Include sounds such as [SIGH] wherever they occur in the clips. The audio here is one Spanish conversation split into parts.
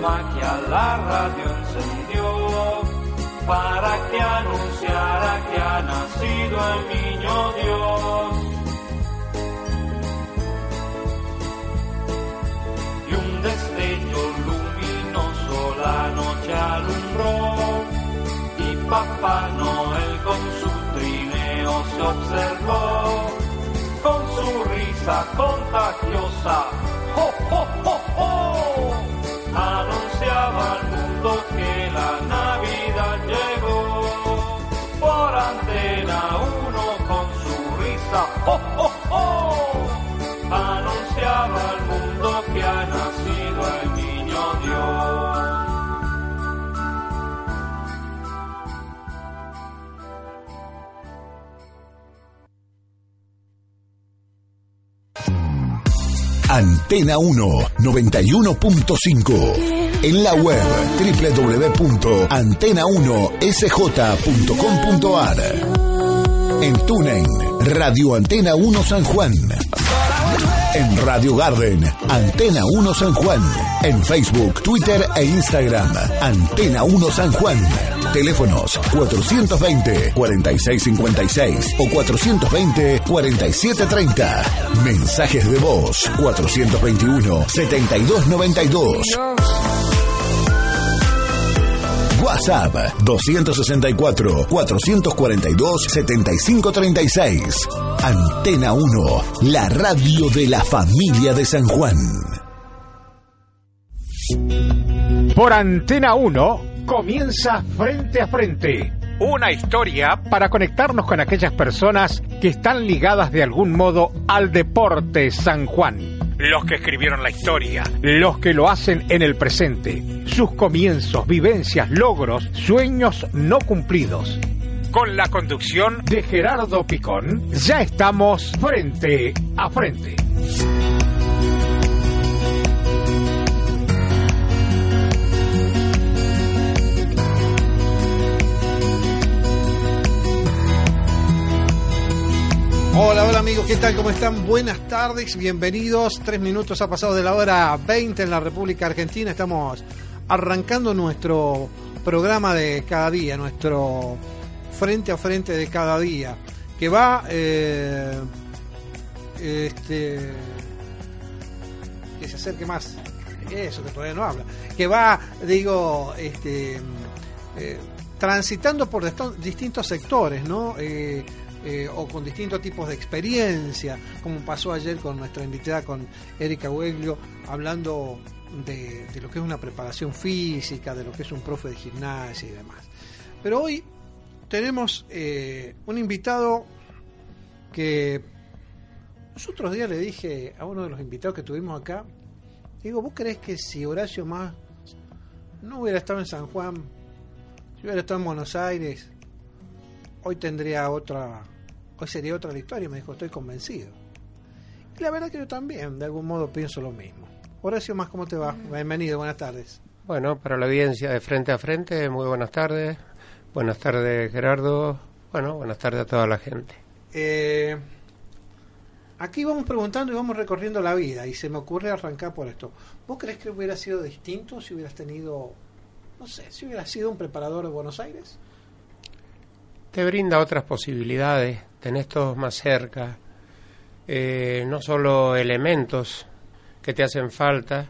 magia la radio encendió para que anunciara que ha nacido el niño Dios. Y un destello luminoso la noche alumbró y Papá Noel con su trineo se observó con su risa contagiosa. Risa. ¡Oh, oh, oh! Anunciaba al mundo que ha nacido el niño Dios. Antena 1 91.5. En la web www.antena1sj.com.ar. En TuneIn, Radio Antena 1 San Juan. En Radio Garden, Antena 1 San Juan. En Facebook, Twitter e Instagram, Antena 1 San Juan. Teléfonos 420-4656 o 420-4730. Mensajes de voz 421-7292. WhatsApp 264-442-7536. Antena 1, la radio de la familia de San Juan. Por Antena 1 comienza Frente a Frente. Una historia para conectarnos con aquellas personas que están ligadas de algún modo al deporte San Juan. Los que escribieron la historia, los que lo hacen en el presente, sus comienzos, vivencias, logros, sueños no cumplidos. Con la conducción de Gerardo Picón, ya estamos frente a frente. Hola, hola amigos, ¿qué tal? ¿Cómo están? Buenas tardes, bienvenidos. Tres minutos ha pasado de la hora 20 en la República Argentina. Estamos arrancando nuestro programa de cada día, nuestro frente a frente de cada día, que va, eh, este, que se acerque más, eso que todavía no habla, que va, digo, este, eh, transitando por distintos sectores, ¿no? Eh, eh, o con distintos tipos de experiencia, como pasó ayer con nuestra invitada, con Erika Hueglio, hablando de, de, lo que es una preparación física, de lo que es un profe de gimnasia y demás. Pero hoy tenemos eh, un invitado que los otros días le dije a uno de los invitados que tuvimos acá, digo, ¿vos crees que si Horacio Más no hubiera estado en San Juan, si hubiera estado en Buenos Aires, hoy tendría otra, hoy sería otra la historia? Me dijo, estoy convencido. Y la verdad que yo también, de algún modo, pienso lo mismo. Horacio Más, ¿cómo te va? Bienvenido, buenas tardes. Bueno, para la audiencia de frente a frente, muy buenas tardes. Buenas tardes, Gerardo. Bueno, buenas tardes a toda la gente. Eh, aquí vamos preguntando y vamos recorriendo la vida y se me ocurre arrancar por esto. ¿Vos crees que hubiera sido distinto si hubieras tenido, no sé, si hubieras sido un preparador de Buenos Aires? Te brinda otras posibilidades, tenés todos más cerca, eh, no solo elementos que te hacen falta,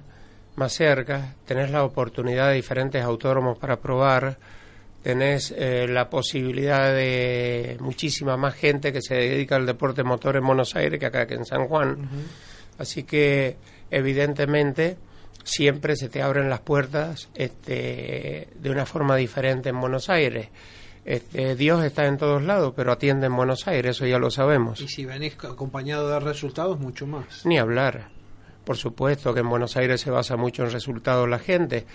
más cerca, tenés la oportunidad de diferentes autónomos para probar, tenés eh, la posibilidad de muchísima más gente que se dedica al deporte motor en Buenos Aires que acá que en San Juan. Así que evidentemente siempre se te abren las puertas este, de una forma diferente en Buenos Aires. Este, Dios está en todos lados, pero atiende en Buenos Aires, eso ya lo sabemos. Y si venís acompañado de resultados, mucho más. Ni hablar. Por supuesto que en Buenos Aires se basa mucho en resultados la gente,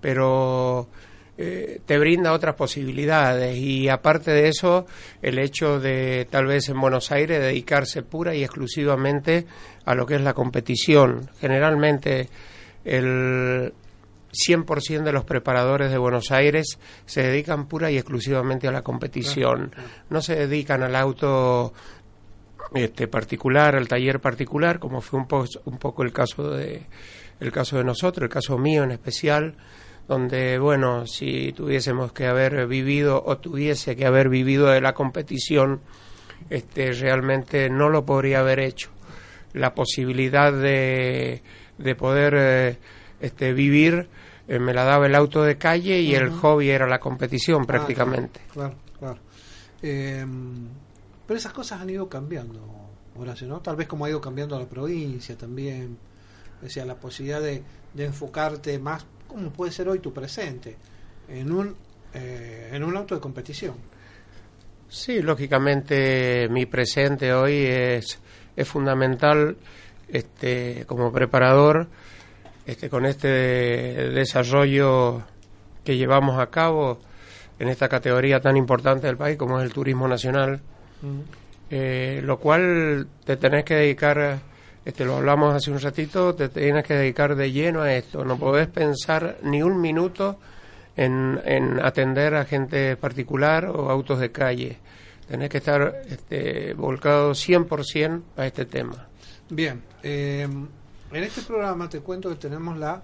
pero eh, te brinda otras posibilidades y aparte de eso el hecho de tal vez en Buenos Aires dedicarse pura y exclusivamente a lo que es la competición. Generalmente el 100% de los preparadores de Buenos Aires se dedican pura y exclusivamente a la competición. No se dedican al auto este particular, al taller particular, como fue un, po un poco el caso de el caso de nosotros, el caso mío en especial, donde bueno, si tuviésemos que haber vivido o tuviese que haber vivido de la competición, este realmente no lo podría haber hecho. La posibilidad de, de poder eh, este, vivir eh, me la daba el auto de calle y el hobby era la competición ah, prácticamente. claro, claro. Em, pero esas cosas han ido cambiando, Horacio, ¿no? Tal vez como ha ido cambiando la provincia también. O sea, la posibilidad de, enfocarte más, como puede ser hoy tu presente, en un, eh, en un auto de competición. Sí, lógicamente mi presente hoy es, es fundamental este, como preparador este, con este desarrollo que llevamos a cabo en esta categoría tan importante del país como es el turismo nacional, eh, lo cual te tenés que dedicar, este, lo hablamos hace un ratito, te tienes que dedicar de lleno a esto, no podés pensar ni un minuto en, atender a gente particular o autos de calle, tenés que estar este, volcado 100% a este tema. Bien, eh, en este programa te cuento que tenemos la,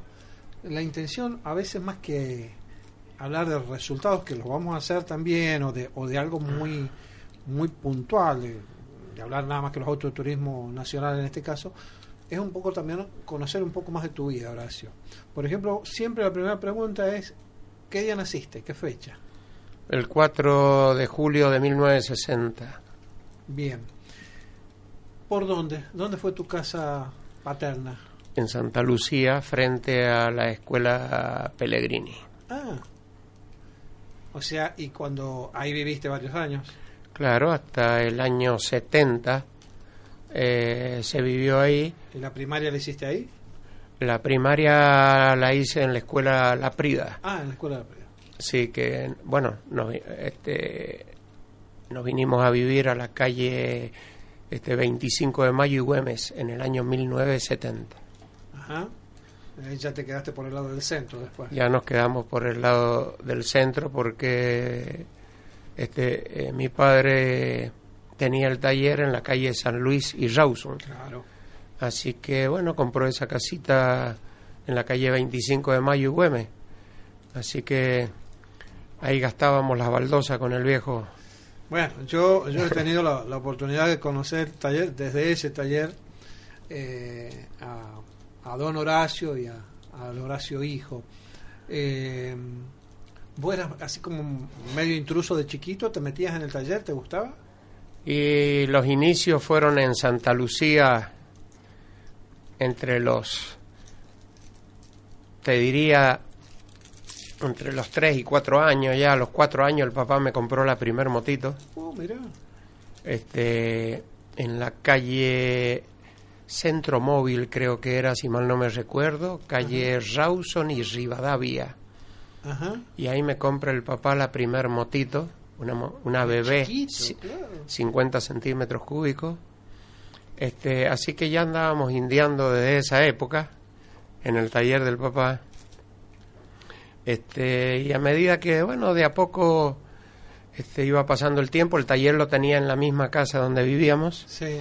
la intención, a veces más que hablar de resultados que los vamos a hacer también o de, o de algo muy muy puntual de, hablar nada más que los autos de turismo nacional en este caso es un poco también conocer un poco más de tu vida Horacio por ejemplo siempre la primera pregunta es ¿qué día naciste? ¿qué fecha? el 4 de julio de 1960 bien ¿por dónde? ¿dónde fue tu casa paterna? en Santa Lucía frente a la escuela Pellegrini ah o sea, y cuando ahí viviste varios años. Claro, hasta el año 70 eh, se vivió ahí. ¿Y la primaria la hiciste ahí? La primaria la hice en la escuela La Prida. Ah, en la escuela La Prida. Sí, que, bueno, nos, este, nos vinimos a vivir a la calle este 25 de Mayo y Güemes en el año 1970. Ajá ya te quedaste por el lado del centro después. Ya nos quedamos por el lado del centro porque este eh, mi padre tenía el taller en la calle San Luis y Rawson. Claro. Así que bueno, compró esa casita en la calle 25 de Mayo y Güemes. Así que ahí gastábamos las baldosas con el viejo. Bueno, yo, yo he tenido la, oportunidad de conocer taller, desde ese taller, eh, a a don Horacio y a, Horacio Hijo. Eh, ¿Vos eras así como medio intruso de chiquito? ¿Te metías en el taller? ¿Te gustaba? Y los inicios fueron en Santa Lucía entre los, te diría, entre los tres y cuatro años. Ya a los cuatro años el papá me compró la primer motito. Oh, mira. Este, en la calle Centro Móvil, creo que era, si mal no me recuerdo, calle Rawson y Rivadavia. Y ahí me compra el papá la primer motito, una, una bebé, 50 centímetros cúbicos. Este, así que ya andábamos indiando desde esa época en el taller del papá. Este, y a medida que, bueno, de a poco este, iba pasando el tiempo, el taller lo tenía en la misma casa donde vivíamos. Sí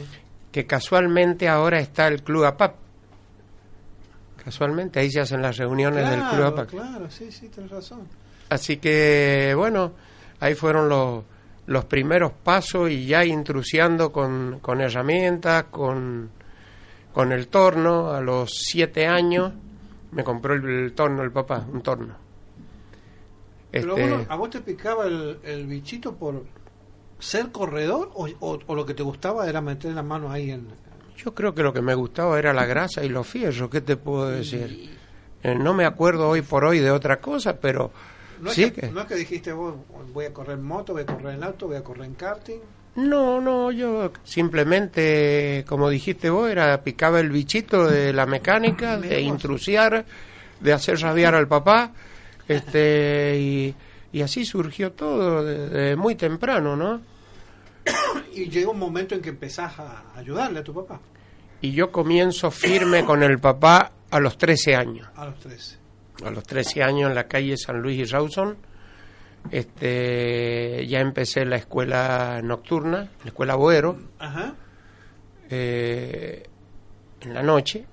que casualmente ahora está el Club APAP. Casualmente ahí se hacen las reuniones del Club APAP. Claro, sí, sí, tienes razón. Así que, bueno, ahí fueron los, los primeros pasos y ya intrusiando con, con herramientas, con, con el torno. A los siete años me compró el, torno el papá, un torno. Pero este, ¿a vos te picaba el, el bichito por, ser corredor o, lo que te gustaba era meter la mano ahí en... Yo creo que lo que me gustaba era la grasa y los fierros, ¿qué te puedo decir? Eh, no me acuerdo hoy por hoy de otra cosa, pero... No, sí es que, no es que dijiste vos, voy a correr en moto, voy a correr en auto, voy a correr en karting. No, no, yo simplemente, como dijiste vos, era picaba el bichito de la mecánica, de intrusiar, de hacer rabiar al papá, este, y y así surgió todo desde muy temprano, ¿no? y llega un momento en que empezás a ayudarle a tu papá. Y yo comienzo firme con el papá a los 13 años. A los 13. A los 13 años en la calle San Luis y Rawson. Este, ya empecé la escuela nocturna, la escuela Boero. Ajá. eh, en la noche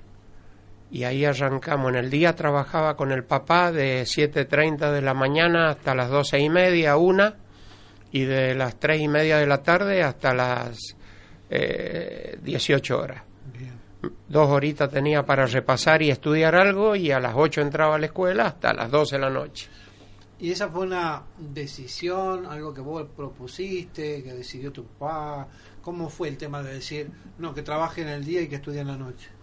y ahí arrancamos. En el día trabajaba con el papá de 7.30 de la mañana hasta las doce y media, una, y de las tres y media de la tarde hasta las eh, 18 horas. Dos horitas tenía para repasar y estudiar algo y a las 8 entraba a la escuela hasta las 12 de la noche. ¿Y esa fue una decisión, algo que vos propusiste, que decidió tu papá? ¿Cómo fue el tema de decir, no, que trabaje en el día y que estudie en la noche?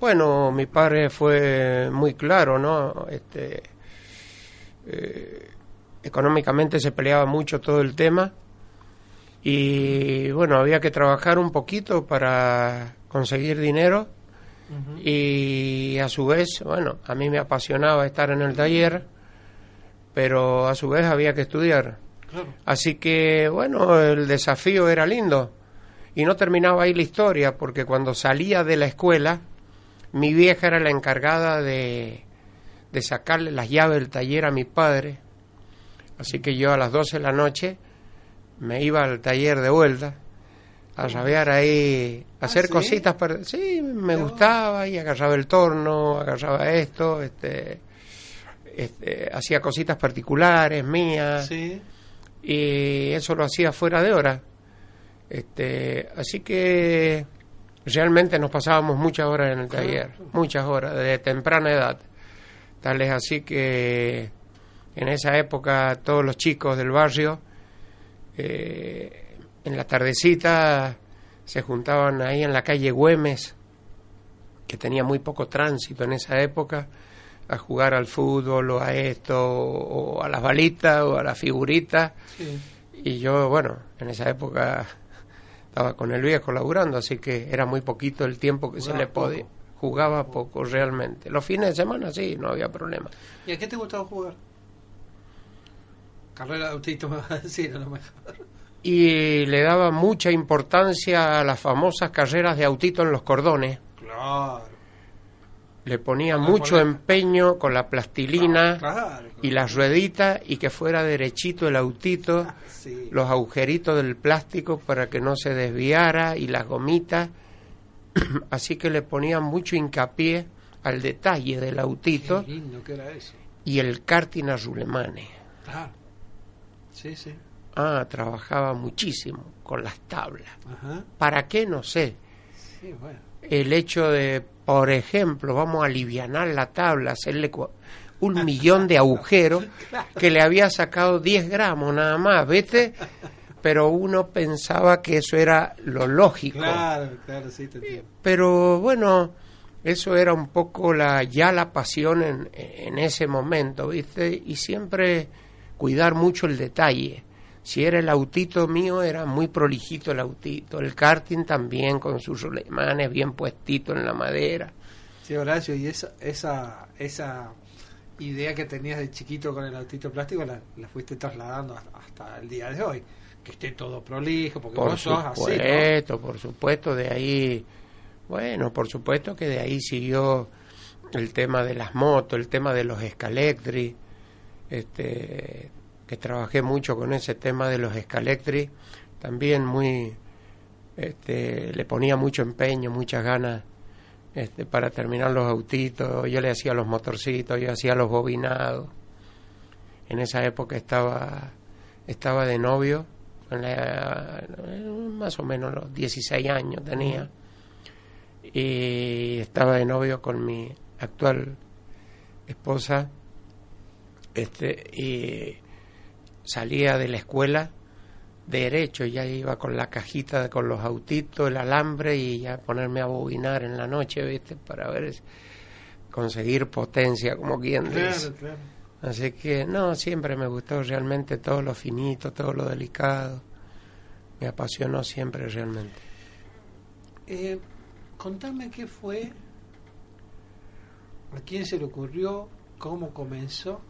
Bueno, mi padre fue muy claro, ¿no? Este, eh, económicamente se peleaba mucho todo el tema y bueno, había que trabajar un poquito para conseguir dinero y a su vez, bueno, a mí me apasionaba estar en el taller, pero a su vez había que estudiar. Así que bueno, el desafío era lindo y no terminaba ahí la historia porque cuando salía de la escuela, mi vieja era la encargada de, de sacarle las llaves del taller a mi padre. Así que yo a las 12 de la noche me iba al taller de vuelta a rabear ahí, a hacer ¿sí? cositas. Para, sí, me gustaba y agarraba el torno, agarraba esto, este, este, hacía cositas particulares mías Sí. y eso lo hacía fuera de hora. Este, así que realmente nos pasábamos muchas horas en el taller, muchas horas, desde temprana edad. Tal es así que en esa época todos los chicos del barrio, eh, en la tardecita, se juntaban ahí en la calle Güemes, que tenía muy poco tránsito en esa época, a jugar al fútbol o a esto, o a las balitas o a las figuritas. Sí. Y yo, bueno, en esa época estaba con el viejo laburando, así que era muy poquito el tiempo que se le podía. poco. Jugaba poco realmente. Los fines de semana sí, no había problema. ¿Y a qué te gustaba jugar? Carrera de autito me vas [LAUGHS] a decir a lo mejor. Y le daba mucha importancia a las famosas carreras de autito en los cordones. Claro. Le ponía la mucho empeño con la plastilina Claro. y las rueditas y que fuera derechito el autito. Sí. los agujeritos del plástico para que no se desviara y las gomitas. [CLEARS THROAT] Así que le ponía mucho hincapié al detalle del autito y el karting a Rulemane. Claro. Sí, sí. Ah, trabajaba muchísimo con las tablas. Ajá. ¿Para qué? No sé. Sí, bueno. El hecho de, por ejemplo, vamos a alivianar la tabla, hacerle un millón de agujeros que le había sacado 10 gramos nada más, ¿viste? Pero uno pensaba que eso era lo lógico. Claro, claro, sí, te entiendo. Pero bueno, eso era un poco la ya la pasión en, en ese momento, ¿viste? Y siempre cuidar mucho el detalle. Si era el autito mío, era muy prolijito el autito. El karting también, con sus alemanes bien puestito en la madera. Sí, Horacio, y esa, esa, esa idea que tenías de chiquito con el autito plástico la, la fuiste trasladando hasta, hasta el día de hoy. Que esté todo prolijo, porque Por vos sos así, ¿no? supuesto, por supuesto, de ahí, bueno, por supuesto que de ahí siguió el tema de las motos, el tema de los Scalectri, este, que trabajé mucho con ese tema de los Scalectri, también muy, este, le ponía mucho empeño, muchas ganas este, para terminar los autitos, yo le hacía los motorcitos, yo hacía los bobinados. En esa época estaba, estaba de novio, en la- más o menos los 16 años tenía, y estaba de novio con mi actual esposa, este, y salía de la escuela derecho, ya iba con la cajita, con los autitos, el alambre y ya ponerme a bobinar en la noche, ¿viste? Para ver, conseguir potencia, como quien dice. Claro. Así que no, siempre me gustó realmente todo lo finito, todo lo delicado. Me apasionó siempre realmente. Eh, contame qué fue, a quién se le ocurrió, cómo comenzó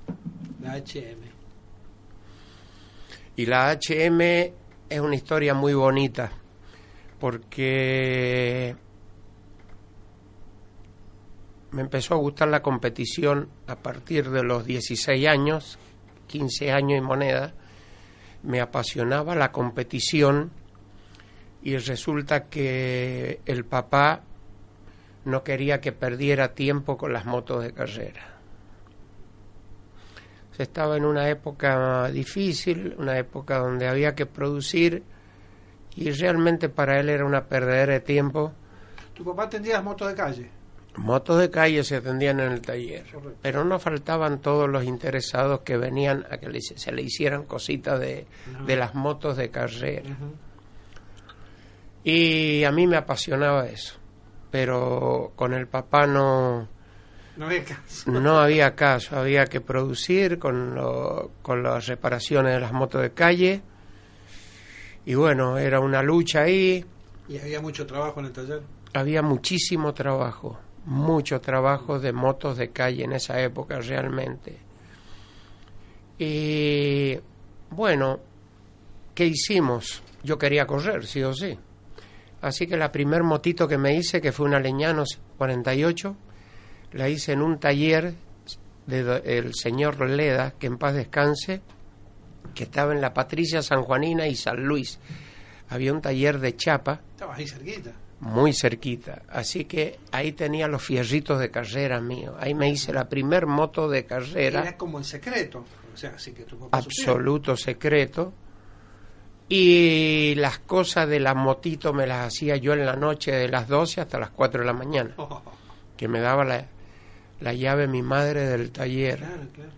la HM. Y la HM es una historia muy bonita, porque me empezó a gustar la competición a partir de los 16 años, 15 años y moneda. Me apasionaba la competición y resulta que el papá no quería que perdiera tiempo con las motos de carrera. Se estaba en una época difícil, una época donde había que producir y realmente para él era una perdedera de tiempo. ¿Tu papá atendía motos de calle? Motos de calle se atendían en el taller, Correcto. pero no faltaban todos los interesados que venían a que le- se le hicieran cositas de, de las motos de carrera. Y a mí me apasionaba eso, pero con el papá no, No había caso. no había caso, había que producir con, lo- con las reparaciones de las motos de calle. Y bueno, era una lucha ahí, Y había mucho trabajo en el taller. había muchísimo trabajo, mucho trabajo de motos de calle en esa época realmente. Y bueno, ¿qué hicimos? Yo quería correr, sí o sí. Así que la primer motito que me hice, que fue una Leñanos 48, la hice en un taller del señor Leda, que en paz descanse, que estaba en la Patricia Sanjuanina y San Luis. Había un taller de chapa Estabas ahí cerquita. muy cerquita. Así que ahí tenía los fierritos de carrera mío. Ahí me hice la primer moto de carrera, Era como en secreto. O sea, así que tu papá absoluto secreto. Y las cosas de la motito me las hacía yo en la noche de las 12 hasta las 4 de la mañana, supiera. que me daba la, la llave mi madre del taller. claro, claro.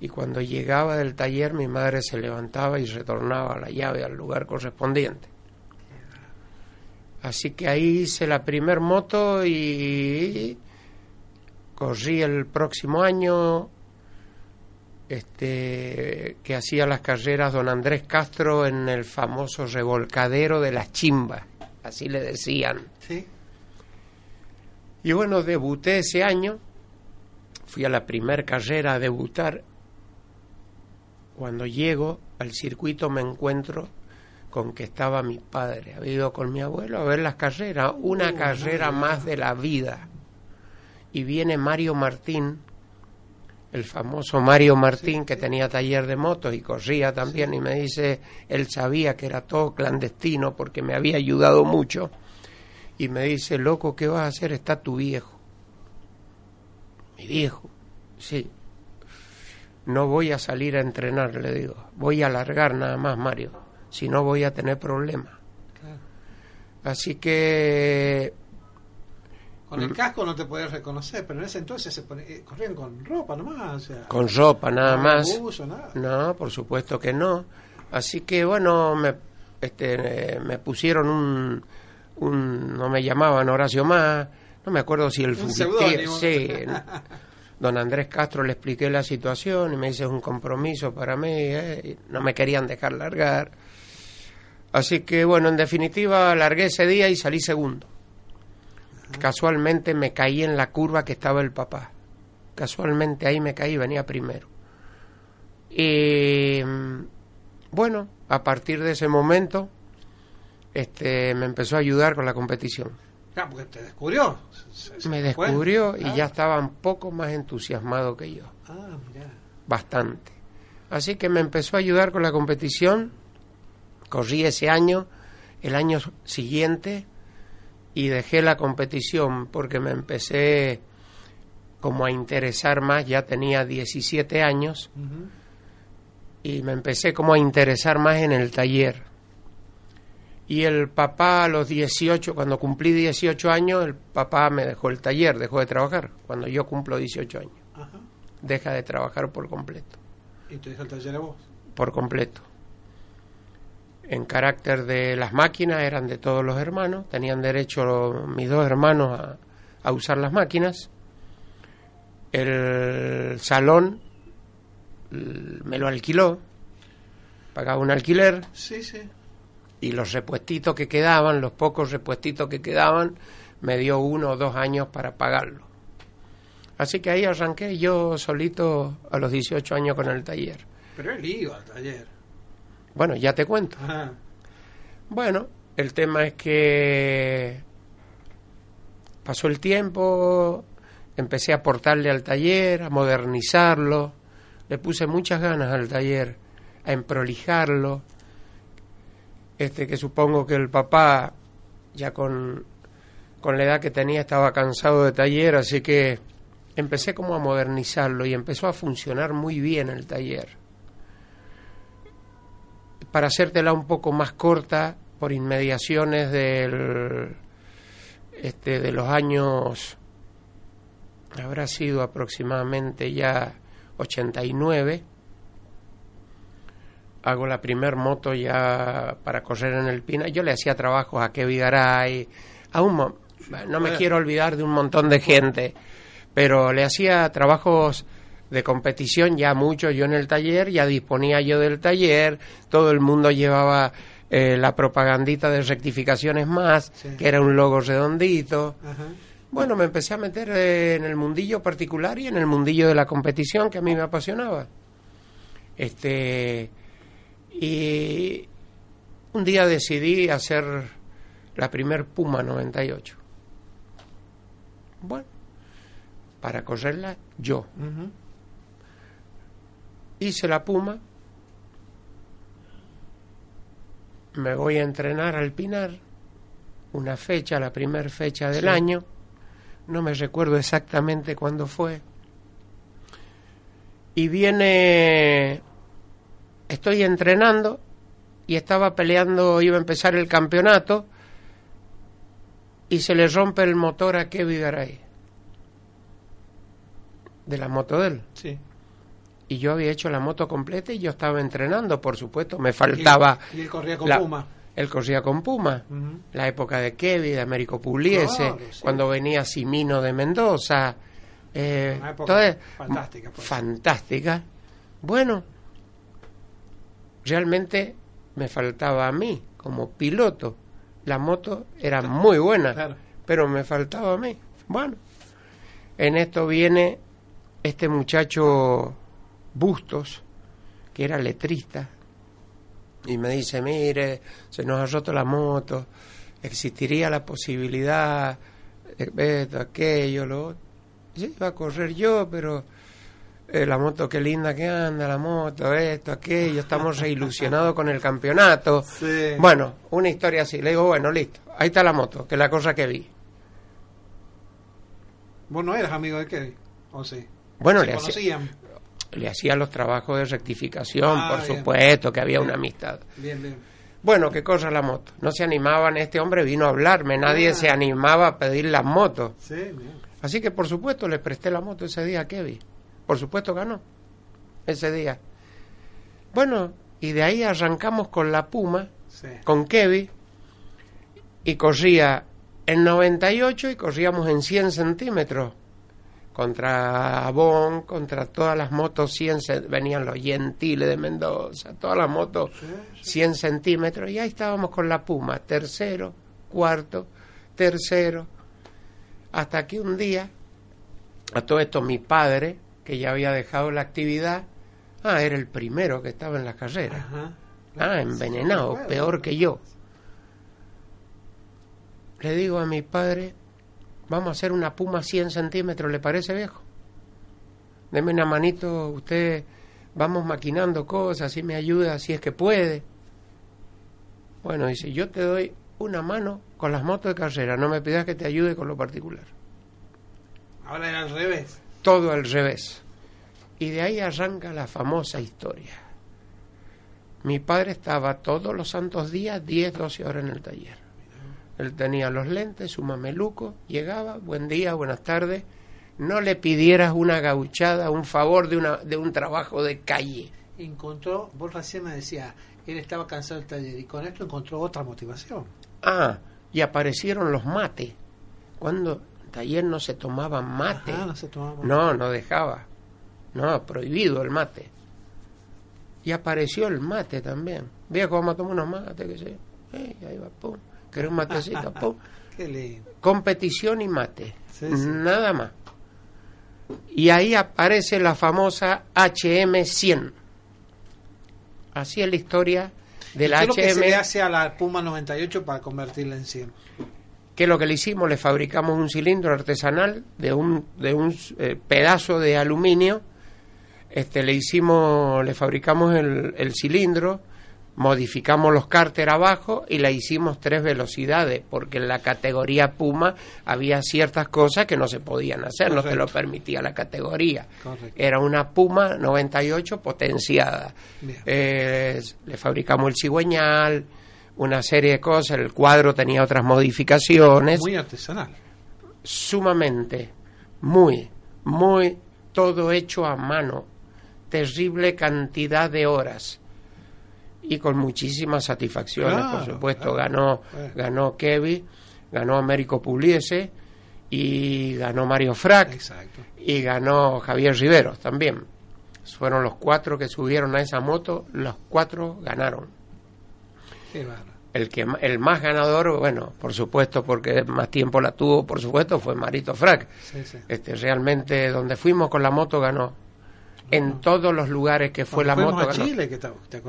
Y cuando llegaba del taller mi madre se levantaba y retornaba la llave al lugar correspondiente. Así que ahí hice la primer moto y corrí el próximo año este que hacía las carreras don Andrés Castro en el famoso revolcadero de las chimbas, así le decían. Sí. Y bueno, debuté ese año, fui a la primer carrera a debutar. Cuando llego al circuito me encuentro con que estaba mi padre, había ido con mi abuelo a ver las carreras, una Uh, carrera más de la vida. Y viene Mario Martín, el famoso Mario Martín que tenía taller de motos y corría también y me dice, él sabía que era todo clandestino porque me había ayudado mucho y me dice, loco, ¿qué vas a hacer? Está tu viejo. Mi viejo, sí. No voy a salir a entrenar, le digo. Voy a alargar nada más, Mario. Si no, voy a tener problemas. Claro. Así que Con Mm. el casco no te podías reconocer, pero en ese entonces se eh, corrían con ropa nomás. O sea, con ropa nada no más. nada. No, por supuesto que no. Así que bueno, me, este, me pusieron un, un, no me llamaban Horacio más, no me acuerdo si el seudónimo. sí. Don Andrés Castro le expliqué la situación y me dice es un compromiso para mí, eh, no me querían dejar largar. Así que bueno, en definitiva largué ese día y salí segundo. Casualmente me caí en la curva que estaba el papá. Casualmente ahí me caí, venía primero. Y bueno, a partir de ese momento este, me empezó a ayudar con la competición. Claro, porque te descubrió. Se- se- Me fue. descubrió y Ah. ya estaba un poco más entusiasmado que yo, Ah, mirá. bastante. Así que me empezó a ayudar con la competición. Corrí ese año, el año siguiente, y dejé la competición porque me empecé como a interesar más, ya tenía 17 años, y me empecé como a interesar más en el taller. Y el papá a los 18, cuando cumplí 18 años, el papá me dejó el taller, dejó de trabajar, cuando yo cumplo 18 años. Ajá. Deja de trabajar por completo, Y te dejó el taller a vos. por completo. En carácter de las máquinas eran de todos los hermanos, tenían derecho los- mis dos hermanos a, a usar las máquinas. El salón me lo alquiló, pagaba un alquiler, Sí, sí. Y los repuestitos que quedaban, los pocos repuestitos que quedaban, me dio uno o dos años para pagarlo. Así que ahí arranqué yo solito a los 18 años con el taller. Pero él iba al taller. Bueno, ya te cuento. Ajá. Bueno, el tema es que pasó el tiempo, empecé a aportarle al taller, a modernizarlo, le puse muchas ganas al taller, a emprolijarlo. Este que supongo que el papá ya con, con la edad que tenía estaba cansado de taller, así que empecé como a modernizarlo y empezó a funcionar muy bien el taller. Para hacértela un poco más corta, por inmediaciones del, este, de los años, habrá sido aproximadamente ya 89, hago la primer moto ya para correr en el Pina. Yo le hacía trabajos a Kevin Garay, a un no me quiero olvidar de un montón de gente, pero le hacía trabajos de competición ya mucho yo en el taller, ya disponía yo del taller, todo el mundo llevaba eh, la propagandita de rectificaciones más, que era un logo redondito. Bueno, me empecé a meter eh, en el mundillo particular y en el mundillo de la competición que a mí me apasionaba. Este y un día decidí hacer la primer Puma 98. Bueno, para correrla yo. Hice la Puma, me voy a entrenar al Pinar, una fecha, la primera fecha del año, no me recuerdo exactamente cuándo fue, y viene, estoy entrenando y estaba peleando, iba a empezar el campeonato, y se le rompe el motor a Kevin Garay, de la moto de él. Sí. Y yo había hecho la moto completa y yo estaba entrenando, por supuesto, me faltaba... Y él corría con la- Puma. Él corría con Puma, la época de Kevin, de Américo Pugliese, Claro, sí. cuando venía Simino de Mendoza. eh, Una época toda- fantástica, pues. Fantástica. Bueno, realmente me faltaba a mí como piloto. La moto era muy buena, Claro. pero me faltaba a mí. Bueno, en esto viene este muchacho Bustos, que era letrista, y me dice, mire, se nos ha roto la moto, existiría la posibilidad, de esto, aquello, lo otro. Sí, iba a correr yo, pero eh, la moto, qué linda que anda, la moto, esto, aquello, estamos reilusionados con el campeonato. Sí. Bueno, una historia así. Le digo, bueno, listo, ahí está la moto, que es la cosa que vi. Vos no eras amigo de Kevin, ¿o sí? Bueno, Se le hacía, conocían. le hacía los trabajos de rectificación, Ah, por bien. supuesto, que había Bien. una amistad. Bien, bien. Bueno, que corra la moto. No se animaban, este hombre vino a hablarme, nadie Ah. se animaba a pedir las motos. Sí, bien. Así que por supuesto le presté la moto ese día a Kevin. Por supuesto ganó ese día. Bueno, y de ahí arrancamos con la Puma, Sí. con Kevin, y corría en 98 y corríamos en 100 centímetros. Contra Avon, contra todas las motos 100, ce- venían los Gentile de Mendoza, todas las motos 100 centímetros, y ahí estábamos con la Puma, tercero, cuarto, tercero, hasta que un día, a todo esto mi padre, que ya había dejado la actividad, ah, era el primero que estaba en la carrera. Ajá. Ah, envenenado, peor que yo. Le digo a mi padre, vamos a hacer una puma 100 centímetros, ¿le parece viejo? Deme una manito, usted, vamos maquinando cosas, así me ayuda, si es que puede. Bueno, dice, yo te doy una mano con las motos de carrera, no me pidas que te ayude con lo particular. Ahora era al revés. Todo al revés. Y de ahí arranca la famosa historia. Mi padre estaba todos los santos días 10, 12 horas en el taller. Él tenía los lentes, su mameluco, llegaba, buen día, buenas tardes. No le pidieras una gauchada, un favor de, una, de un trabajo de calle. Encontró, vos recién me decías, él estaba cansado del taller y con esto encontró otra motivación. Ah, y aparecieron los mates. Cuando taller no se tomaba mate. Ajá, no se tomaba. No, no dejaba. No, prohibido el mate. Y apareció el mate también. Viejo, vamos a tomar unos mates, que sé. Eh, ahí va, pum. ¿Querés un matecito? [LAUGHS] Pum. Qué lindo. Competición y mate. Sí, sí. Nada más. Y ahí aparece la famosa HM100. Así es la historia de la ¿Qué es lo que se HM. le hace a la Puma 98 para convertirla en 100? ¿Qué es lo que le hicimos? Le fabricamos un cilindro artesanal de un, de un eh, pedazo de aluminio. Este, le hicimos, le fabricamos el, el cilindro, modificamos los cárter abajo y la hicimos tres velocidades, porque en la categoría Puma había ciertas cosas que no se podían hacer, no te lo permitía la categoría. Era una Puma 98 potenciada. Eh, le fabricamos el cigüeñal, una serie de cosas, el cuadro tenía otras modificaciones. Muy artesanal. Sumamente, muy, muy, todo hecho a mano, terrible cantidad de horas y con muchísimas satisfacciones, por supuesto. Ganó, ganó Kevin, ganó Américo Pugliese y ganó Mario Frac y ganó Javier Riveros también. Fueron los cuatro que subieron a esa moto, los cuatro ganaron. El que el más ganador, bueno, por supuesto, porque más tiempo la tuvo, por supuesto, fue Marito Frac. Este realmente donde fuimos con la moto ganó en todos los lugares que fue la moto. A Chile, que te, que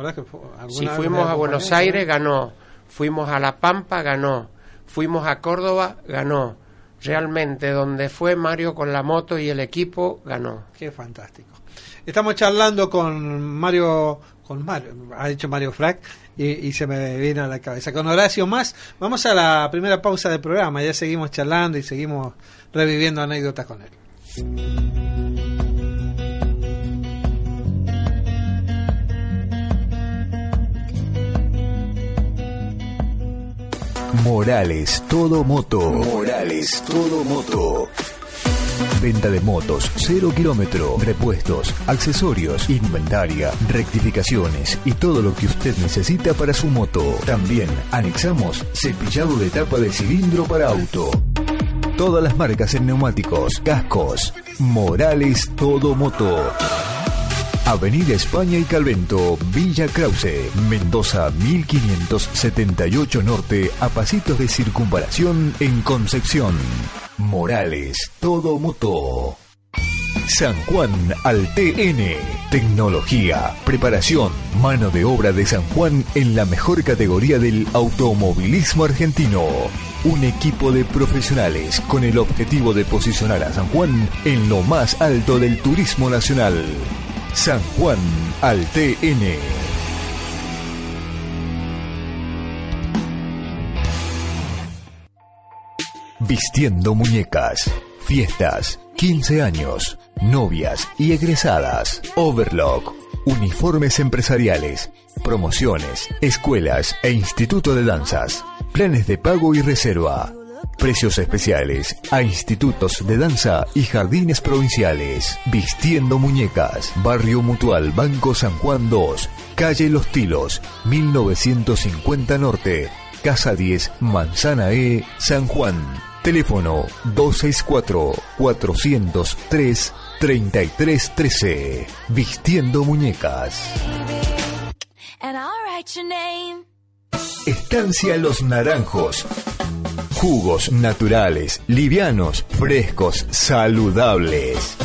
Si fuimos a Buenos Aires, ganó. Fuimos a La Pampa, ganó. Fuimos a Córdoba, ganó. Realmente, donde fue Mario con la moto y el equipo, ganó. Qué fantástico. Estamos charlando con Mario, con Mario, ha dicho Mario Frac, y, y, se me viene a la cabeza. Con Horacio más, vamos a la primera pausa del programa, ya seguimos charlando y seguimos reviviendo anécdotas con él. Morales Todo Moto. Morales Todo Moto. Venta de motos, cero kilómetro, repuestos, accesorios, inventaria, rectificaciones y todo lo que usted necesita para su moto. También anexamos cepillado de tapa de cilindro para auto. Todas las marcas en neumáticos, cascos. Morales Todo Moto. Avenida España y Calvento, Villa Krause, Mendoza 1578 Norte, a pasitos de circunvalación en Concepción. Morales, todo moto. San Juan al TN. Tecnología, preparación, mano de obra de San Juan en la mejor categoría del automovilismo argentino. Un equipo de profesionales con el objetivo de posicionar a San Juan en lo más alto del turismo nacional. San Juan al TN. Vistiendo muñecas, fiestas, 15 años, novias y egresadas, Overlock, uniformes empresariales, promociones, escuelas e instituto de danzas, planes de pago y reserva. Precios especiales a institutos de danza y jardines provinciales. Vistiendo muñecas. Barrio Mutual Banco San Juan 2. Calle Los Tilos. 1950 Norte. Casa 10. Manzana E. San Juan. Teléfono 264-403-3313. Vistiendo muñecas. Estancia Los Naranjos Jugos naturales, livianos, frescos, saludables.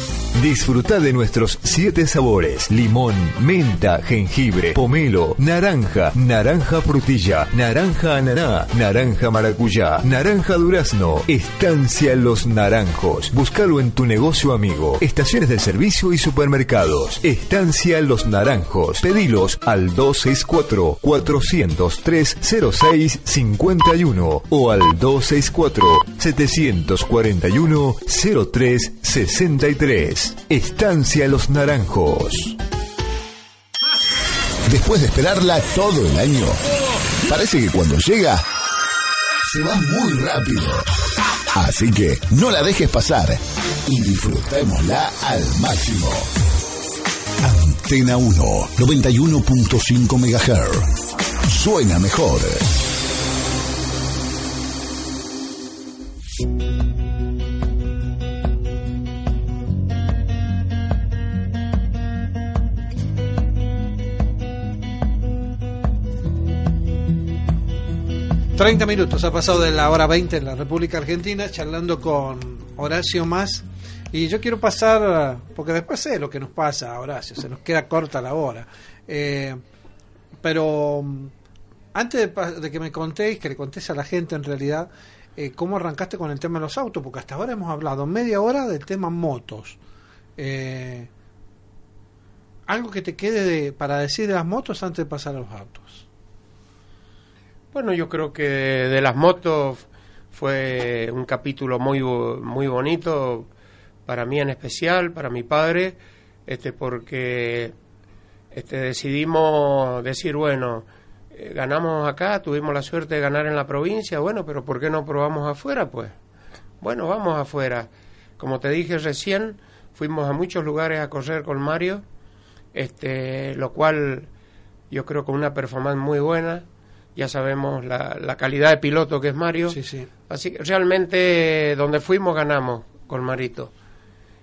Disfruta de nuestros siete sabores: limón, menta, jengibre, pomelo, naranja, naranja frutilla, naranja ananá, naranja maracuyá, naranja durazno. Estancia Los Naranjos. Búscalo en tu negocio amigo. Estaciones de servicio y supermercados. Estancia Los Naranjos. Pedilos al 264 403 0651 o al 264 741 0363. Estancia Los Naranjos. Después de esperarla todo el año, parece que cuando llega, se va muy rápido. Así que no la dejes pasar y disfrutémosla al máximo. Antena 1, 91.5 MHz. Suena mejor. 30 minutos ha pasado de la hora 20 en la República Argentina charlando con Horacio Más. Y yo quiero pasar, porque después sé lo que nos pasa, Horacio, se nos queda corta la hora. Eh, pero mm, antes de, que me contéis, que le contéis a la gente en realidad, eh, cómo arrancaste con el tema de los autos, porque hasta ahora hemos hablado media hora del tema motos. Eh, algo que te quede para decir de las motos antes de pasar a los autos. Bueno, yo creo que de las motos fue un capítulo muy muy bonito para mí en especial, para mi padre, este porque este decidimos decir, bueno, eh, ganamos acá, tuvimos la suerte de ganar en la provincia, bueno, pero ¿por qué no probamos afuera, pues? Bueno, vamos afuera. Como te dije recién, fuimos a muchos lugares a correr con Mario, este, lo cual yo creo con una performance muy buena. Ya sabemos la, la calidad de piloto que es Mario. Sí, sí. Así que realmente donde fuimos ganamos con Marito.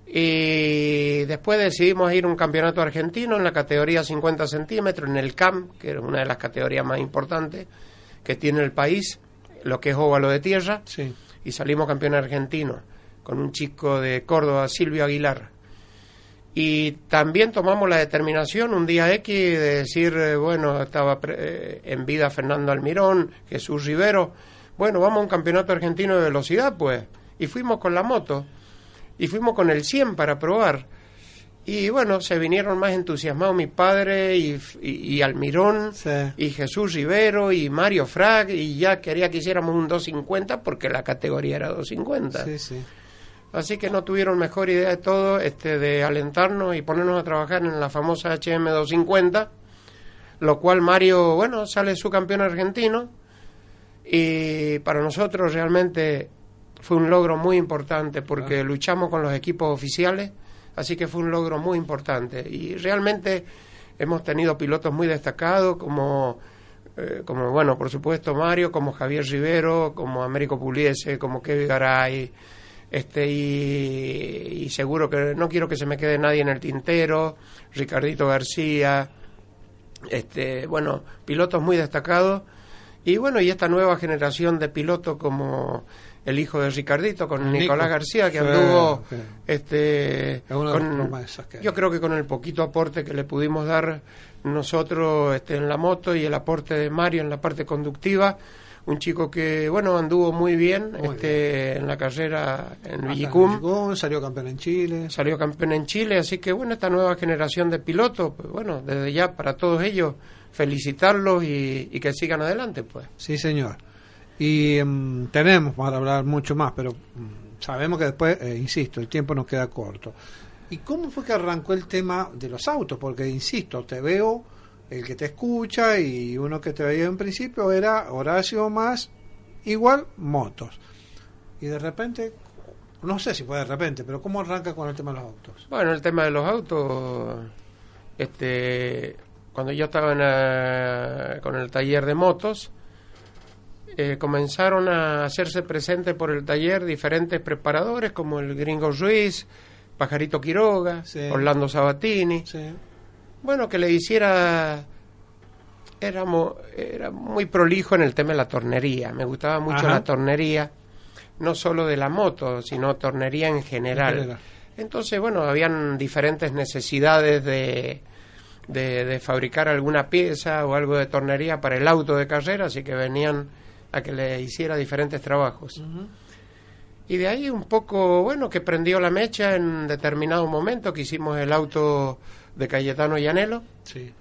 Y después decidimos ir a un campeonato argentino en la categoría 50 centímetros, en el CAM, que es una de las categorías más importantes que tiene el país, lo que es óvalo de tierra, Sí. y salimos campeón argentino con un chico de Córdoba, Silvio Aguilar. Y también tomamos la determinación un día X de decir, eh, bueno, estaba pre- eh, en vida Fernando Almirón, Jesús Rivero, bueno, vamos a un campeonato argentino de velocidad, pues. Y fuimos con la moto, y fuimos con el 100 para probar. Y bueno, se vinieron más entusiasmados mi padre y, y- y Almirón, Sí. y Jesús Rivero y Mario Frag, y ya quería que hiciéramos un 250 porque la categoría era 250. Sí, sí. Así que no tuvieron mejor idea de todo este de alentarnos y ponernos a trabajar en la famosa HM 250, lo cual Mario, bueno, sale su campeón argentino y para nosotros realmente fue un logro muy importante porque luchamos con los equipos oficiales, así que fue un logro muy importante. Y realmente hemos tenido pilotos muy destacados como eh, como bueno, por supuesto Mario, como Javier Rivero, como Américo Puliese, como Kevin Garay, este y, y seguro que no quiero que se me quede nadie en el tintero, Ricardito García, este, bueno, pilotos muy destacados y bueno, y esta nueva generación de pilotos como el hijo de Ricardito con Nico. Nicolás García que Sí, anduvo sí. este con- que yo creo que con el poquito aporte que le pudimos dar nosotros este, en la moto y el aporte de Mario en la parte conductiva, un chico que bueno anduvo muy bien Muy este en la carrera en Villicum, salió campeón en Chile. salió campeón en Chile, así que bueno, esta nueva generación de pilotos, pues bueno, desde ya para todos ellos felicitarlos y, y que sigan adelante, pues. Sí, señor. Y em, tenemos para hablar mucho más, pero mm, sabemos que después, eh, insisto, el tiempo nos queda corto. ¿Y cómo fue que arrancó el tema de los autos? Porque, insisto, te veo, el que te escucha y uno que te veía en principio era Horacio más igual motos. Y de repente, no sé si fue de repente, pero ¿cómo arranca con el tema de los autos? Bueno, el tema de los autos, este, cuando yo estaba en la- con el taller de motos, eh, comenzaron a hacerse presentes por el taller diferentes preparadores como el Gringo Ruiz, Pajarito Quiroga, Sí. Orlando Sabatini. Sí. Bueno, que le hiciera... Era, mo- era muy prolijo en el tema de la tornería. Me gustaba mucho Ajá. la tornería, no solo de la moto, sino tornería en general. En general. Entonces, bueno, habían diferentes necesidades de, de, de fabricar alguna pieza o algo de tornería para el auto de carrera, así que venían a que le hiciera diferentes trabajos. Y de ahí un poco, bueno, que prendió la mecha en determinado momento, que hicimos el auto de Cayetano Llanelo, Sí.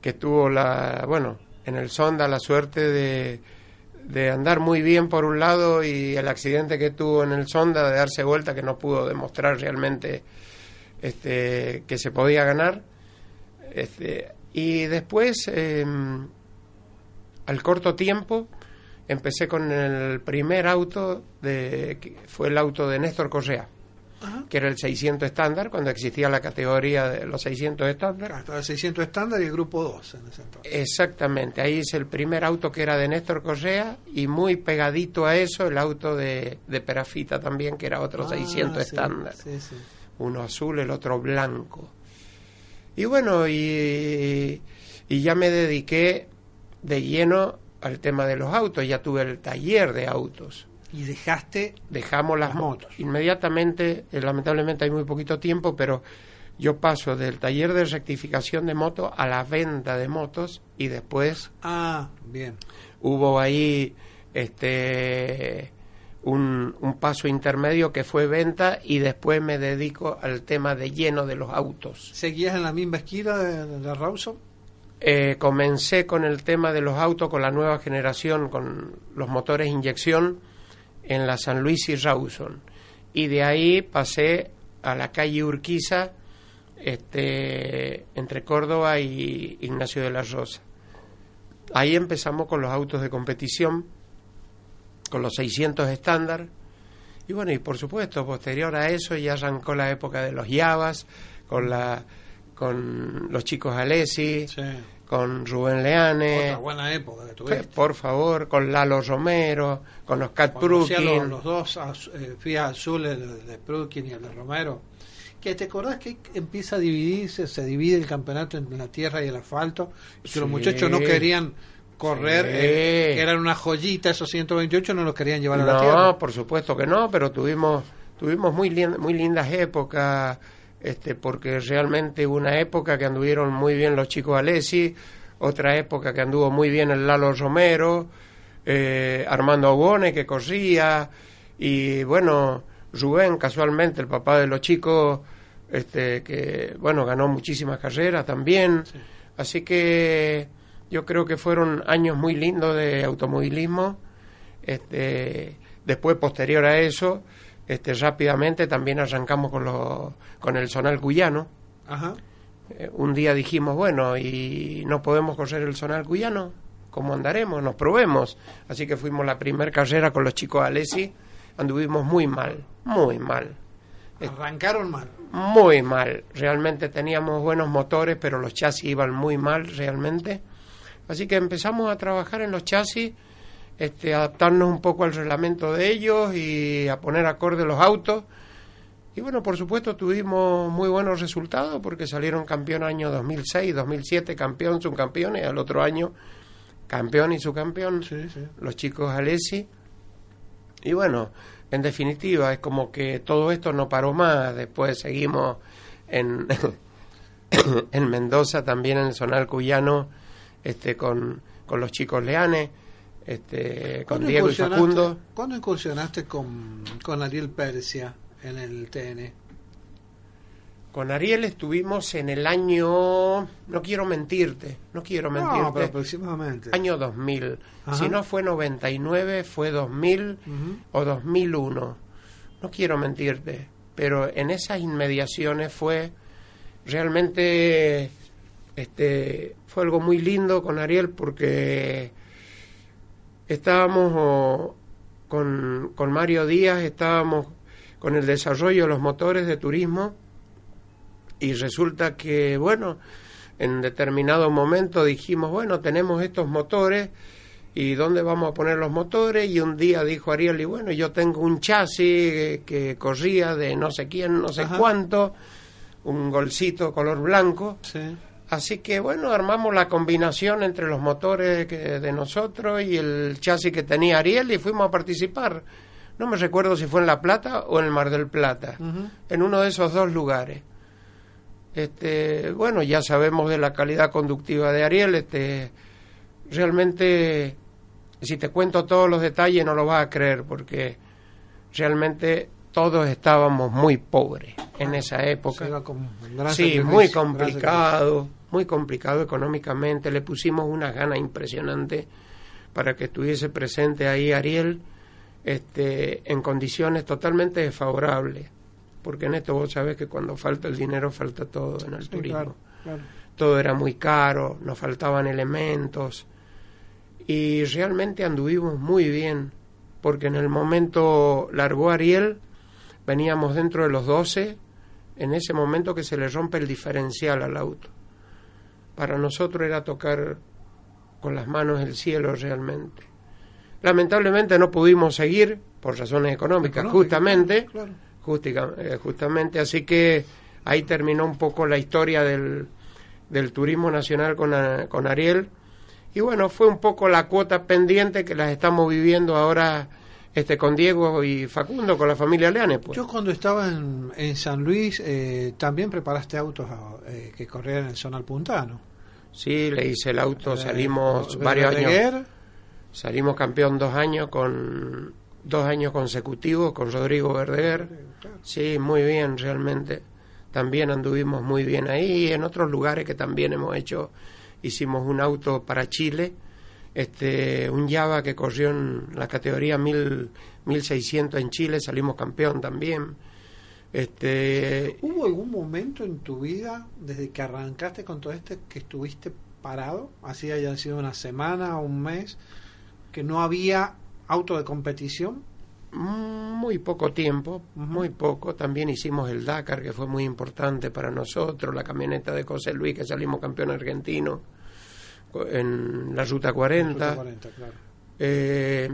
que tuvo la, bueno, en el Sonda la suerte de, de andar muy bien por un lado y el accidente que tuvo en el Sonda de darse vuelta que no pudo demostrar realmente este, que se podía ganar. Este, y después, eh, al corto tiempo, empecé con el primer auto, de, que fue el auto de Néstor Correa, que era el 600 estándar, cuando existía la categoría de los 600 estándar. Hasta el 600 estándar y el grupo 2 en ese entonces. Exactamente, ahí es el primer auto que era de Néstor Correa y muy pegadito a eso el auto de, de Perafita también, que era otro Ah, 600 sí, estándar. Sí, sí. Uno azul, el otro blanco. Y bueno, y, y ya me dediqué de lleno al tema de los autos, ya tuve el taller de autos. Y dejaste Dejamos las Las motos. Inmediatamente, eh, lamentablemente hay muy poquito tiempo, pero yo paso del taller de rectificación de motos a la venta de motos y después Ah, bien. hubo ahí este un, un paso intermedio que fue venta y después me dedico al tema de lleno de los autos. ¿Seguías en la misma esquina de, de Rawson? eh, comencé con el tema de los autos con la nueva generación, con los motores inyección en la San Luis y Rawson. Y de ahí pasé a la calle Urquiza, este, entre Córdoba y Ignacio de la Rosa. Ahí empezamos con los autos de competición, con los 600 estándar. Y bueno, y por supuesto, posterior a eso ya arrancó la época de los Yavas, con la con los chicos Alessi, con Rubén Leane. Otra buena época que tuviste. Por favor, con Lalo Romero, con los Cat Prukin. Los, dos eh, azules de, de Prukin y el de Romero. Que te acordás que empieza a dividirse, se divide el campeonato en la tierra y el asfalto, y que los muchachos no querían correr, eh, que eran una joyita, esos 128 no los querían llevar a la tierra. No, por supuesto que no, pero tuvimos tuvimos muy, muy lindas épocas este, porque realmente hubo una época que anduvieron muy bien los chicos Alessi, otra época que anduvo muy bien el Lalo Romero, eh, Armando Ogone que corría, y bueno, Rubén, casualmente, el papá de los chicos, este, que bueno, ganó muchísimas carreras también. Así que yo creo que fueron años muy lindos de automovilismo. Este, después, posterior a eso, este, rápidamente también arrancamos con, los, con el zonal cuyano. Eh, un día dijimos, bueno, ¿y no podemos correr el zonal cuyano? ¿Cómo andaremos? Nos probemos. Así que fuimos la primera carrera con los chicos Alessi. Anduvimos muy mal, muy mal. Arrancaron mal. Muy mal. Realmente teníamos buenos motores, pero los chasis iban muy mal realmente. Así que empezamos a trabajar en los chasis este, adaptarnos un poco al reglamento de ellos y a poner acorde los autos. Y bueno, por supuesto tuvimos muy buenos resultados porque salieron campeón año 2006, 2007, campeón, subcampeón y al otro año campeón y subcampeón, los chicos Alessi. Y bueno, en definitiva es como que todo esto no paró más, después seguimos en, [COUGHS] en Mendoza también en el zonal cuyano este, con, con los chicos Leanes este, con Diego y Facundo. ¿Cuándo incursionaste con, con Ariel Persia en el TN? Con Ariel estuvimos en el año, no quiero mentirte, no quiero mentirte. No, pero aproximadamente. Año 2000. Si no fue 99, fue 2000 o 2001. No quiero mentirte, pero en esas inmediaciones fue realmente este fue algo muy lindo con Ariel porque estábamos con, con Mario Díaz, estábamos con el desarrollo de los motores de turismo y resulta que, bueno, en determinado momento dijimos, bueno, tenemos estos motores y dónde vamos a poner los motores y un día dijo Ariel y bueno yo tengo un chasis que corría de no sé quién no sé cuánto un golcito color blanco. Sí. Así que bueno, armamos la combinación entre los motores de nosotros y el chasis que tenía Ariel y fuimos a participar. No me recuerdo si fue en La Plata o en el Mar del Plata, en uno de esos dos lugares. Este, bueno, ya sabemos de la calidad conductiva de Ariel, este, realmente si te cuento todos los detalles no lo vas a creer porque realmente todos estábamos muy pobres en ah, esa época. Sí, muy complicado muy complicado económicamente, le pusimos una gana impresionante para que estuviese presente ahí Ariel este, en condiciones totalmente desfavorables, porque en esto vos sabés que cuando falta el dinero falta todo en el turismo. Todo era muy caro, nos faltaban elementos y realmente anduvimos muy bien, porque en el momento largó Ariel, veníamos dentro de los 12, en ese momento que se le rompe el diferencial al auto para nosotros era tocar con las manos el cielo realmente. Lamentablemente no pudimos seguir por razones económicas, justamente, eh, justamente, así que ahí terminó un poco la historia del, del turismo nacional con, con Ariel. Y bueno, fue un poco la cuota pendiente que las estamos viviendo ahora este con Diego y Facundo, con la familia Leane. Pues. Yo cuando estaba en, en San Luis eh, también preparaste autos eh, que corrían en el zona puntano. Sí, le hice el auto, eh, salimos varios años. Salimos campeón dos años con dos años consecutivos con Rodrigo Verdeguer. Sí, muy bien realmente. También anduvimos muy bien ahí y en otros lugares que también hemos hecho hicimos un auto para Chile, este, un Java que corrió en la categoría 1000, 1600 en Chile, salimos campeón también. Este, ¿Hubo algún momento en tu vida, desde que arrancaste con todo esto, que estuviste parado? Así haya sido una semana o un mes, que no había auto de competición. Muy poco tiempo, muy poco. También hicimos el Dakar, que fue muy importante para nosotros, la camioneta de José Luis, que salimos campeón argentino en la Ruta 40. Eh,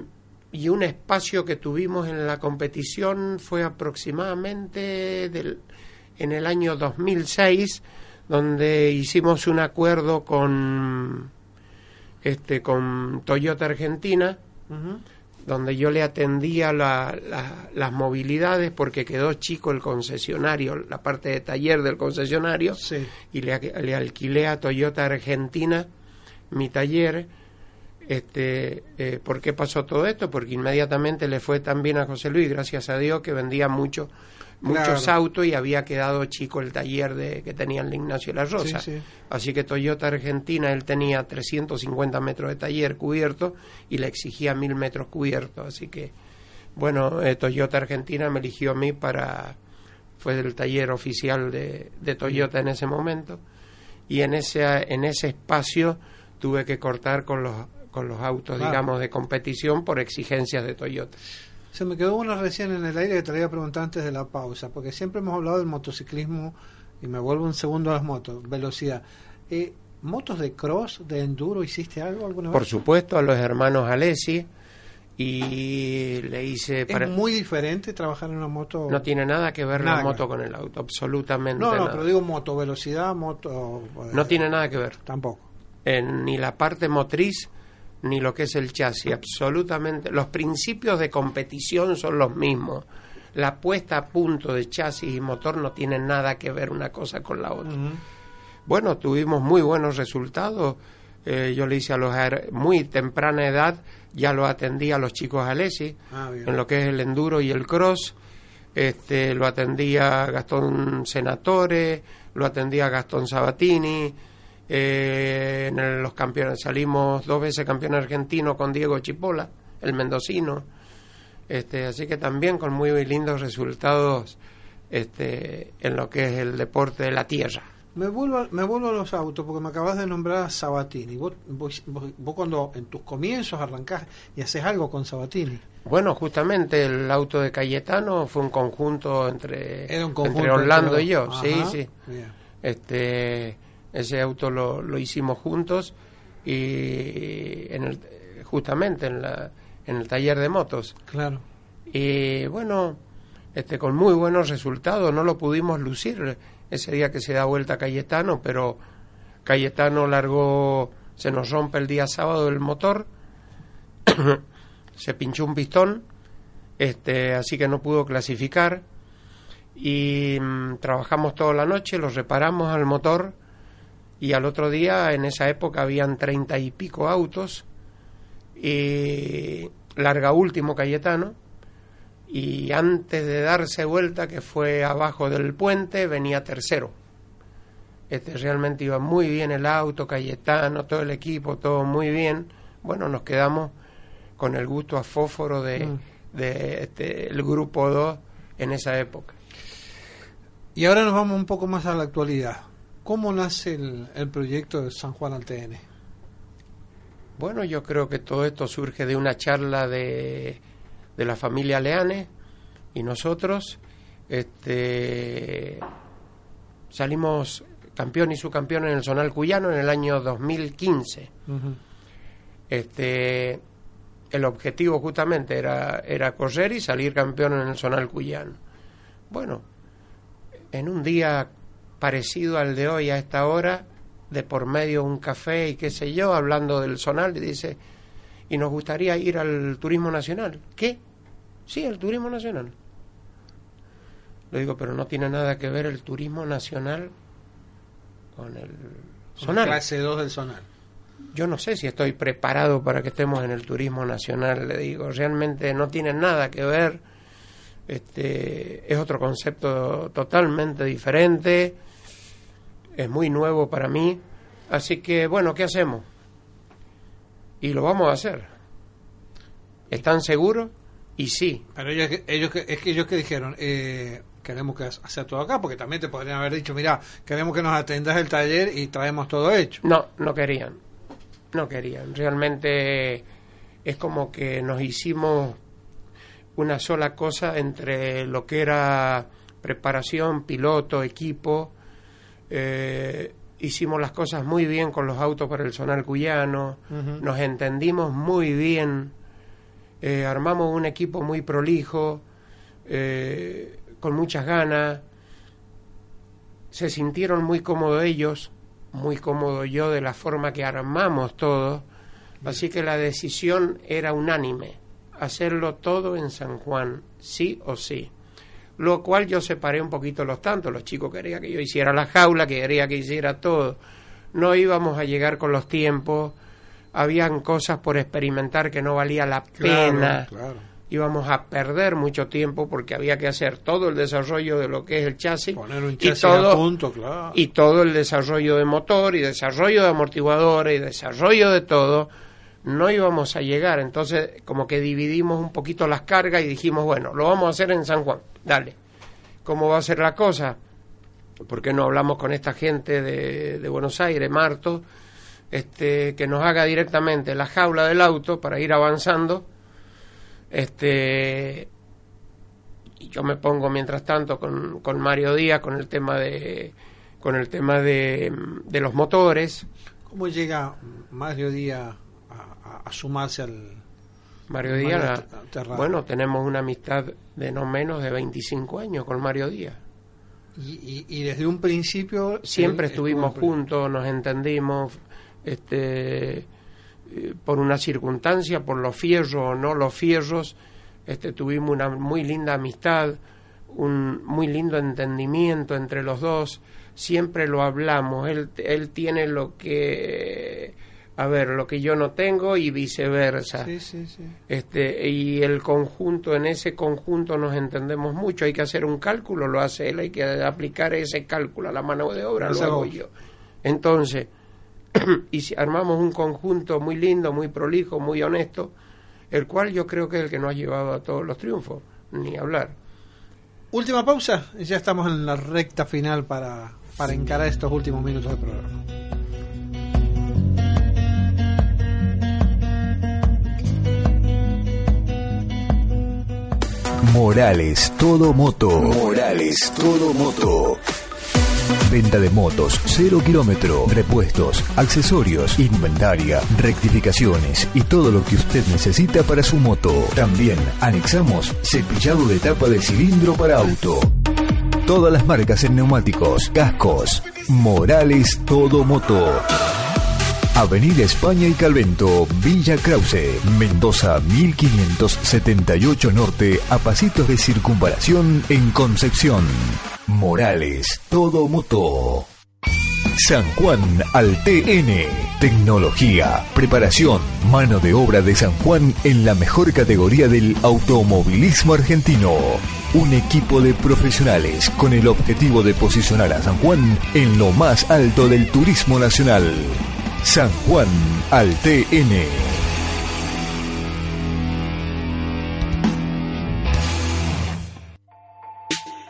y un espacio que tuvimos en la competición fue aproximadamente del, en el año 2006, donde hicimos un acuerdo con, este, con Toyota Argentina, donde yo le atendía las movilidades porque quedó chico el concesionario, la parte de taller del concesionario, y le, le alquilé a Toyota Argentina mi taller. Este, eh, ¿Por qué pasó todo esto? Porque inmediatamente le fue tan bien a José Luis, gracias a Dios, que vendía mucho, muchos autos y había quedado chico el taller de, que tenía el Ignacio La Rosa. Así que Toyota Argentina, él tenía 350 metros de taller cubierto y le exigía mil metros cubiertos. Así que, bueno, eh, Toyota Argentina me eligió a mí para, fue el taller oficial de, de Toyota en ese momento. Y en ese, en ese espacio tuve que cortar con los, con los autos, digamos, de competición por exigencias de Toyota. Se me quedó una recién en el aire que te había preguntado antes de la pausa, porque siempre hemos hablado del motociclismo y me vuelvo un segundo a las motos, velocidad. Eh, ¿Motos de cross, de enduro, hiciste algo alguna vez? Por supuesto, a los hermanos Alessi y le hice... ¿Es muy diferente trabajar en una moto? No tiene nada que ver la moto con el auto, absolutamente No, no, pero digo moto, velocidad, moto... No tiene nada que ver. Tampoco en ni la parte motriz ni lo que es el chasis, absolutamente. Los principios de competición son los mismos. La puesta a punto de chasis y motor no tienen nada que ver una cosa con la otra. Bueno, tuvimos muy buenos resultados. Eh, yo le hice a los muy temprana edad, ya lo atendí a los chicos Alessi, ah, en lo que es el enduro y el cross. Este, lo atendía Gastón Senatore, lo atendía Gastón Sabatini, eh, en los campeones salimos dos veces campeón argentino con Diego Chipola, el mendocino. Este, así que también con muy lindos resultados este, en lo que es el deporte de la tierra. Me vuelvo, a, me vuelvo a los autos porque me acabas de nombrar a Sabatini. Vos, vos, cuando en tus comienzos arrancás y haces algo con Sabatini. Bueno, justamente el auto de Cayetano fue un conjunto entre, entre Orlando y yo. sí, sí. Este, ese auto lo, lo hicimos juntos y en el, justamente en, la, en el taller de motos. Claro. Y bueno, este, con muy buenos resultados, no lo pudimos lucir ese día que se da vuelta Cayetano, pero Cayetano largó, se nos rompe el día sábado el motor, [COUGHS] se pinchó un pistón, este, así que no pudo clasificar y mm, trabajamos toda la noche, lo reparamos al motor y al otro día, en esa época, habían treinta y pico autos, y larga último Cayetano, y antes de darse vuelta, que fue abajo del puente, venía tercero. Este realmente iba muy bien el auto, Cayetano, todo el equipo, todo muy bien. Bueno, nos quedamos con el gusto a fósforo de, mm. de este, el grupo 2 en esa época. Y ahora nos vamos un poco más a la actualidad. ¿Cómo nace el, proyecto de San Juan al TN? Bueno, yo creo que todo esto surge de una charla de, de la familia Leane y nosotros este, salimos campeón y subcampeón en el Zonal Cuyano en el año 2015. este, el objetivo justamente era, era correr y salir campeón en el Zonal Cuyano. Bueno, en un día parecido al de hoy a esta hora, de por medio un café y qué sé yo, hablando del zonal, y dice, y nos gustaría ir al turismo nacional. ¿Qué? Sí, el turismo nacional. Le digo, pero no tiene nada que ver el turismo nacional con el zonal. clase 2 del zonal. Yo no sé si estoy preparado para que estemos en el turismo nacional, le digo, realmente no tiene nada que ver. Este, es otro concepto totalmente diferente es muy nuevo para mí. Así que, bueno, ¿qué hacemos? Y lo vamos a hacer. ¿Están seguros? Y sí. Pero ellos, ellos es que ellos que dijeron, eh, queremos que hacer todo acá, porque también te podrían haber dicho, mira, queremos que nos atendas el taller y traemos todo hecho. No, no querían. No querían. Realmente es como que nos hicimos una sola cosa entre lo que era preparación, piloto, equipo. Eh, hicimos las cosas muy bien con los autos para el sonar cuyano, nos entendimos muy bien, eh, armamos un equipo muy prolijo, eh, con muchas ganas, se sintieron muy cómodos ellos, muy cómodo yo de la forma que armamos todo, así que la decisión era unánime, hacerlo todo en San Juan, sí o sí. Lo cual yo separé un poquito los tantos, los chicos querían que yo hiciera la jaula, que quería que hiciera todo. No íbamos a llegar con los tiempos, habían cosas por experimentar que no valía la pena. Íbamos a perder mucho tiempo porque había que hacer todo el desarrollo de lo que es el chasis, y, todo, y todo el desarrollo de motor y desarrollo de amortiguadores y desarrollo de todo no íbamos a llegar. Entonces, como que dividimos un poquito las cargas y dijimos, bueno, lo vamos a hacer en San Juan, dale. ¿Cómo va a ser la cosa? ¿Por qué no hablamos con esta gente de, de Buenos Aires, Marto, este, que nos haga directamente la jaula del auto para ir avanzando? Este, y yo me pongo mientras tanto con, con Mario Díaz con el tema de con el tema de, de los motores. ¿Cómo llega Mario Díaz a, sumarse al... Mario Díaz, bueno, tenemos una amistad de no menos de 25 años con Mario Díaz. Y, desde un principio... Siempre estuvimos juntos, nos entendimos, este, eh, por una circunstancia, por los fierros o no los fierros, este, tuvimos una muy linda amistad, un muy lindo entendimiento entre los dos, siempre lo hablamos, él, él tiene lo que a ver lo que yo no tengo y viceversa. Este, y el conjunto, en ese conjunto nos entendemos mucho, hay que hacer un cálculo, lo hace él, hay que aplicar ese cálculo a la mano de obra, lo hago yo. Entonces, [CLEARS THROAT] y si armamos un conjunto muy lindo, muy prolijo, muy honesto, el cual yo creo que es el que nos ha llevado a todos los triunfos, ni hablar. Última pausa, ya estamos en la recta final para, para encarar estos últimos minutos del programa. Morales Todo Moto. Morales Todo Moto. Venta de motos, cero kilómetro, repuestos, accesorios, inventaria, rectificaciones y todo lo que usted necesita para su moto. También anexamos cepillado de tapa de cilindro para auto. Todas las marcas en neumáticos, cascos. Morales Todo Moto. Avenida España y Calvento, Villa Krause, Mendoza 1578 Norte, a pasitos de circunvalación en Concepción. Morales, todo moto. San Juan al TN. Tecnología, preparación, mano de obra de San Juan en la mejor categoría del automovilismo argentino. Un equipo de profesionales con el objetivo de posicionar a San Juan en lo más alto del turismo nacional. San Juan al TN.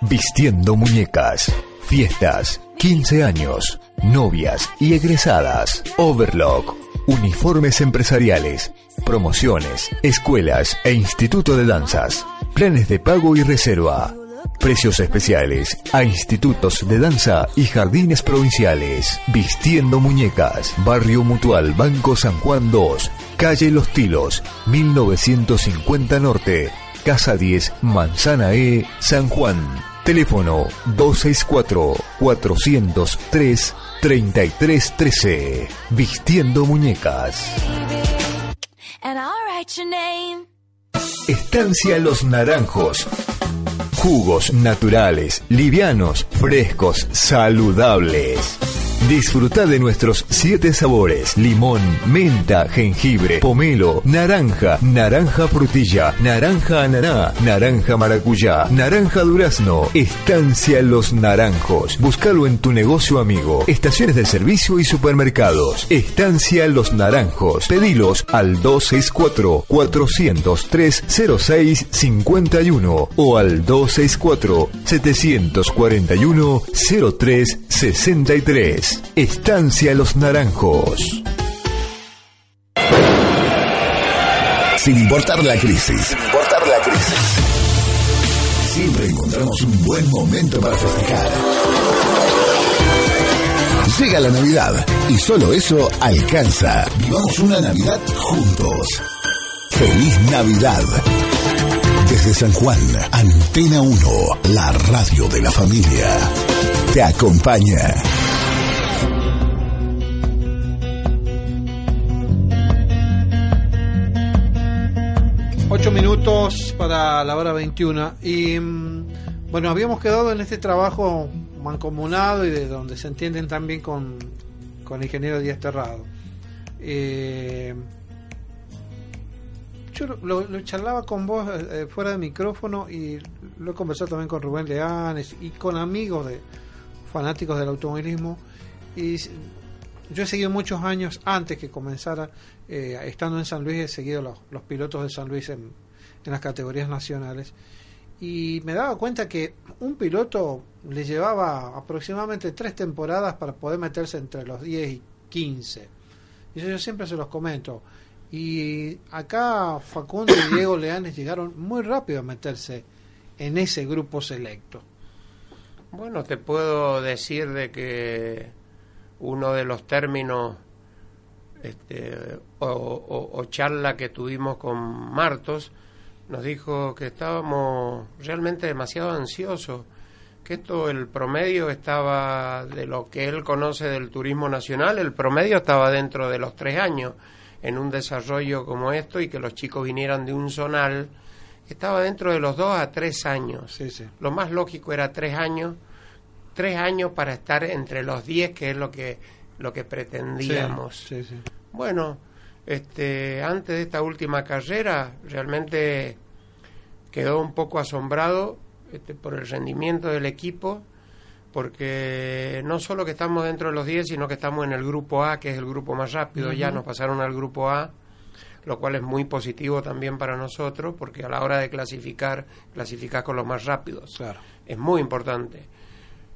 Vistiendo muñecas, fiestas, 15 años, novias y egresadas, Overlock, uniformes empresariales, promociones, escuelas e instituto de danzas, planes de pago y reserva. Precios especiales a institutos de danza y jardines provinciales. Vistiendo muñecas. Barrio Mutual Banco San Juan 2. Calle Los Tilos. 1950 Norte. Casa 10, Manzana E, San Juan. Teléfono 264-403-3313. Vistiendo muñecas. Estancia Los Naranjos Jugos naturales, livianos, frescos, saludables. Disfruta de nuestros siete sabores: limón, menta, jengibre, pomelo, naranja, naranja frutilla, naranja ananá, naranja maracuyá, naranja durazno. Estancia Los Naranjos. Búscalo en tu negocio amigo. Estaciones de servicio y supermercados. Estancia Los Naranjos. Pedilos al 264 403 0651 o al 264 741 0363. Estancia Los Naranjos. Sin importar la crisis. Sin importar la crisis. Siempre encontramos un buen momento para festejar. Llega la Navidad y solo eso alcanza. Vivamos una Navidad juntos. Feliz Navidad. Desde San Juan, Antena 1, la radio de la familia. Te acompaña. Minutos para la hora 21. Y mm, bueno, habíamos quedado en este trabajo mancomunado y de donde se entienden también con, con el ingeniero Díaz Terrado. Eh, yo lo, charlaba con vos eh, fuera de micrófono y lo he conversado también con Rubén Leanes y con amigos de fanáticos del automovilismo. Y yo he seguido muchos años antes que comenzara, eh, estando en San Luis, he seguido los, los pilotos de San Luis en, en las categorías nacionales. Y me daba cuenta que un piloto le llevaba aproximadamente tres temporadas para poder meterse entre los 10 y 15. Y eso yo siempre se los comento. Y acá Facundo y Diego Leanes llegaron muy rápido a meterse en ese grupo selecto. Bueno, te puedo decir de que uno de los términos este, o, o- o charla que tuvimos con Martos nos dijo que estábamos realmente demasiado ansiosos, que esto, el promedio estaba de lo que él conoce del turismo nacional, el promedio estaba dentro de los tres años en un desarrollo como esto y que los chicos vinieran de un zonal, estaba dentro de los dos a tres años. Sí, sí. Lo más lógico era tres años, tres años para estar entre los diez, que es lo que, lo que pretendíamos. Sí, sí. Bueno, este, antes de esta última carrera, realmente quedó un poco asombrado este, por el rendimiento del equipo, porque no solo que estamos dentro de los 10, sino que estamos en el grupo A, que es el grupo más rápido, ya nos pasaron al grupo A, lo cual es muy positivo también para nosotros, porque a la hora de clasificar, clasificás con los más rápidos Claro. es muy importante.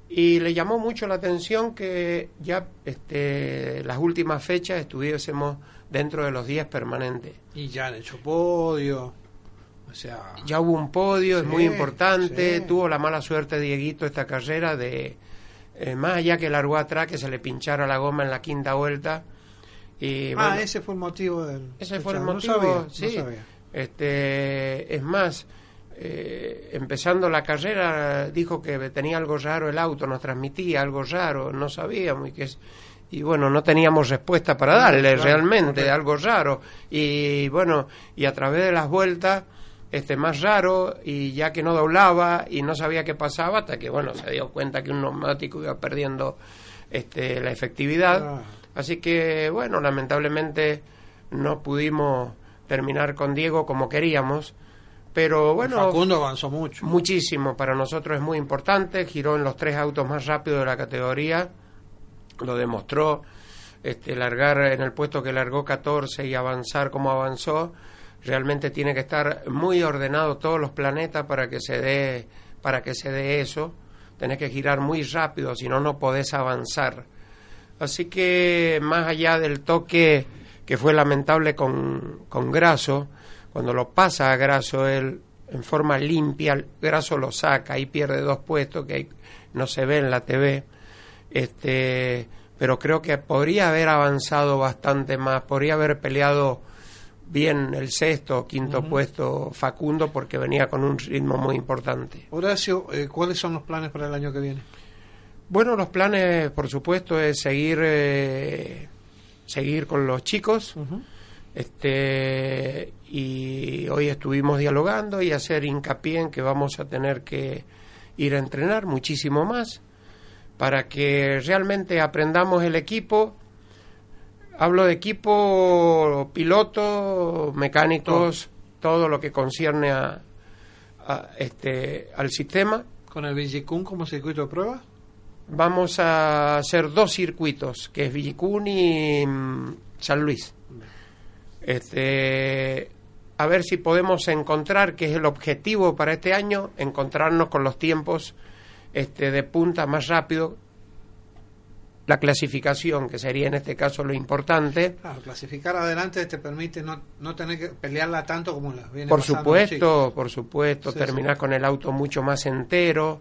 Y le llamó mucho la atención que ya este, las últimas fechas estuviésemos dentro de los 10 permanentes. Y ya han hecho podio. O sea, Ya hubo un podio, es Sí, muy importante. sí. Tuvo la mala suerte Dieguito esta carrera de, eh, más allá que largó atrás, que se le pinchara la goma en la quinta vuelta. Y, ah, bueno, ese fue el motivo del. ese fue el No motivo, sabía, no sí. sabía. Este, es más, eh, empezando la carrera dijo que tenía algo raro el auto, nos transmitía algo raro, no sabíamos y que es y bueno, no teníamos respuesta para darle claro, realmente, algo raro. Y bueno, y a través de las vueltas este más raro y ya que no doblaba y no sabía qué pasaba hasta que bueno, se dio cuenta que un neumático iba perdiendo este la efectividad. Ah. Así que, bueno, lamentablemente no pudimos terminar con Diego como queríamos, pero bueno, Facundo avanzó mucho. muchísimo. Para nosotros es muy importante. Giró en los tres autos más rápidos de la categoría, lo demostró. Este, largar en el puesto que largó 14 y avanzar como avanzó, realmente tiene que estar muy ordenado todos los planetas para que se dé, para que se dé eso. Tenés que girar muy rápido, si no, no podés avanzar. Así que más allá del toque que fue lamentable con, con Graso, cuando lo pasa a Graso él en forma limpia, Graso lo saca y pierde dos puestos que no se ve en la TV. Este, pero creo que podría haber avanzado bastante más, podría haber peleado bien el sexto o quinto puesto Facundo porque venía con un ritmo muy importante. Horacio, eh, ¿cuáles son los planes para el año que viene? Bueno, los planes, por supuesto, es seguir eh, seguir con los chicos. Este y hoy estuvimos dialogando y hacer hincapié en que vamos a tener que ir a entrenar muchísimo más para que realmente aprendamos el equipo. Hablo de equipo, piloto, mecánicos, todo, lo que concierne a, a, este, al sistema. ¿Con el Villicún como circuito de prueba? Vamos a hacer dos circuitos, que es Villicún y mm, San Luis. Este, a ver si podemos encontrar, que es el objetivo para este año, encontrarnos con los tiempos este, de punta más rápido, la clasificación, que sería en este caso lo importante. Claro, clasificar adelante te permite no, no tener que pelearla tanto como la viene Por supuesto, por supuesto, Sí, terminar sí. con el auto mucho más entero,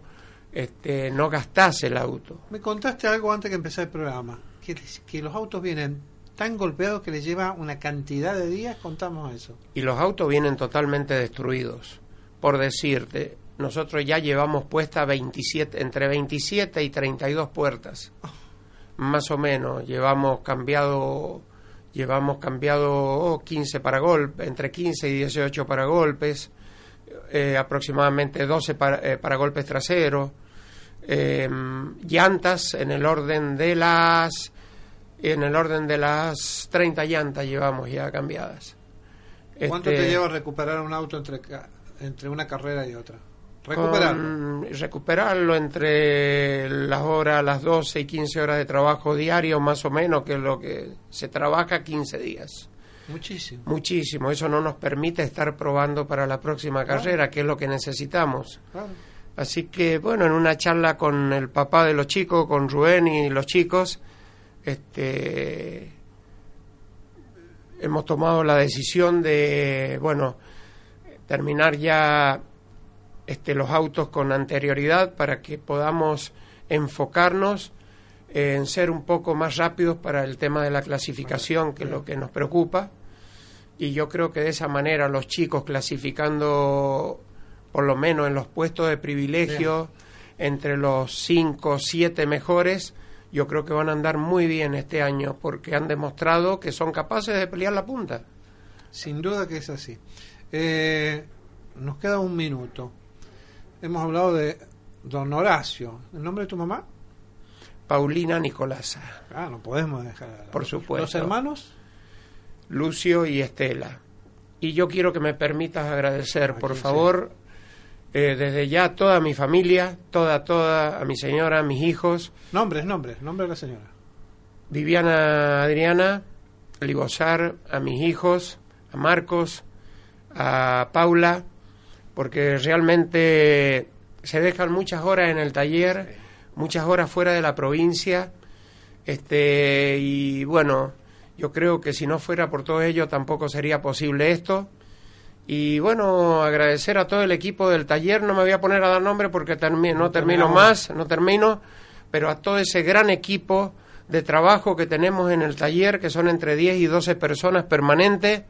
este, no gastás el auto. Me contaste algo antes que empezar el programa, que, que los autos vienen tan golpeados que les lleva una cantidad de días, contamos eso. y los autos vienen totalmente destruidos. Por decirte, nosotros ya llevamos puesta 27, entre 27 y 32 puertas. Más o menos, llevamos cambiado llevamos cambiado oh, 15 para golpes, entre 15 y 18 para golpes, eh, aproximadamente 12 para, eh, para golpes traseros, eh, llantas en el orden de las en el orden de las 30 llantas llevamos ya cambiadas. ¿Cuánto Este, te lleva recuperar un auto entre, entre una carrera y otra? Recuperarlo. con- recuperarlo entre las horas, las 12 y 15 horas de trabajo diario, más o menos, que es lo que se trabaja 15 días. Muchísimo. Muchísimo. Eso no nos permite estar probando para la próxima Claro. carrera, que es lo que necesitamos. Claro. Así que, bueno, en una charla con el papá de los chicos, con Rubén y los chicos, este, hemos tomado la decisión de, bueno, terminar ya este, los autos con anterioridad para que podamos enfocarnos en ser un poco más rápidos para el tema de la clasificación, que es lo que nos preocupa. Y yo creo que de esa manera los chicos clasificando por lo menos en los puestos de privilegio, entre los cinco, siete mejores, yo creo que van a andar muy bien este año, porque han demostrado que son capaces de pelear la punta. Sin duda que es así. Eh, nos queda un minuto. Hemos hablado de don Horacio. ¿El nombre de tu mamá? Paulina Nicolasa, Ah, no podemos dejar. Por supuesto. ¿Los hermanos? Lucio y Estela. Y yo quiero que me permitas agradecer, ¿A por favor, eh, desde ya a toda mi familia, toda, toda, a mi señora, a mis hijos, Nombres, nombres, nombre de la señora. Viviana Adriana, Libozar, a mis hijos, a Marcos, a Paula, porque realmente se dejan muchas horas en el taller, muchas horas fuera de la provincia, este y bueno, yo creo que si no fuera por todo ello tampoco sería posible esto. Y bueno, agradecer a todo el equipo del taller, no me voy a poner a dar nombre porque termi- no termino más, no termino, pero a todo ese gran equipo de trabajo que tenemos en el taller, que son entre 10 y 12 personas permanentes,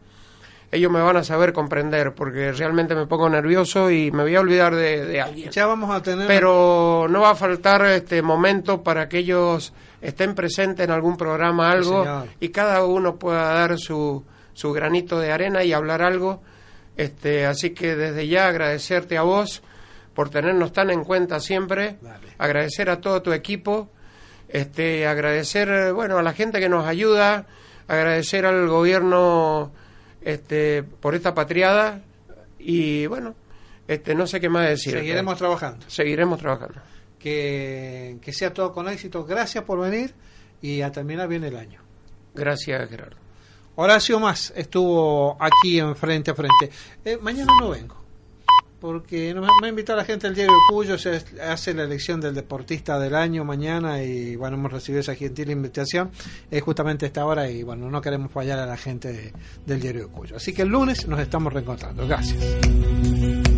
ellos me van a saber comprender, porque realmente me pongo nervioso y me voy a olvidar de, de alguien. Ya vamos a tener. Pero no va a faltar este momento para que ellos estén presentes en algún programa, algo, y cada uno pueda dar su, su granito de arena y hablar algo. Este, así que desde ya agradecerte a vos por tenernos tan en cuenta siempre, Dale. agradecer a todo tu equipo, este, agradecer bueno a la gente que nos ayuda, agradecer al gobierno este, por esta patriada y bueno, este, no sé qué más decir. Seguiremos trabajando. Seguiremos trabajando. Que, que sea todo con éxito. Gracias por venir y a terminar bien el año. Gracias, Gerardo. Horacio Más estuvo aquí en frente a frente. Eh, mañana no vengo, porque no me, me ha invitado la gente del diario Cuyo, se hace la elección del deportista del año mañana y bueno, hemos recibido esa gentil invitación es justamente a esta hora y bueno, no queremos fallar a la gente de- del diario Cuyo. Así que el lunes nos estamos reencontrando. Gracias.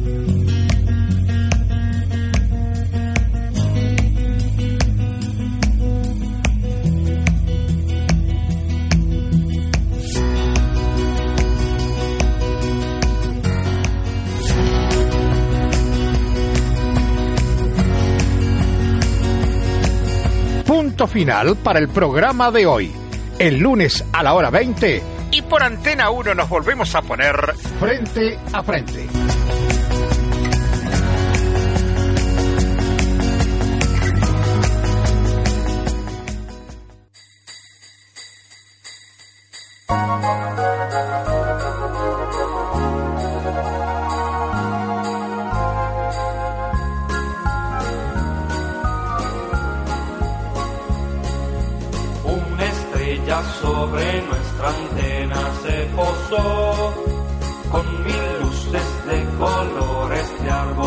final para el programa de hoy. El lunes a la hora 20 y por Antena 1 nos volvemos a poner frente a frente. sobre nuestra antena se posó con mil luces de colores de arroz.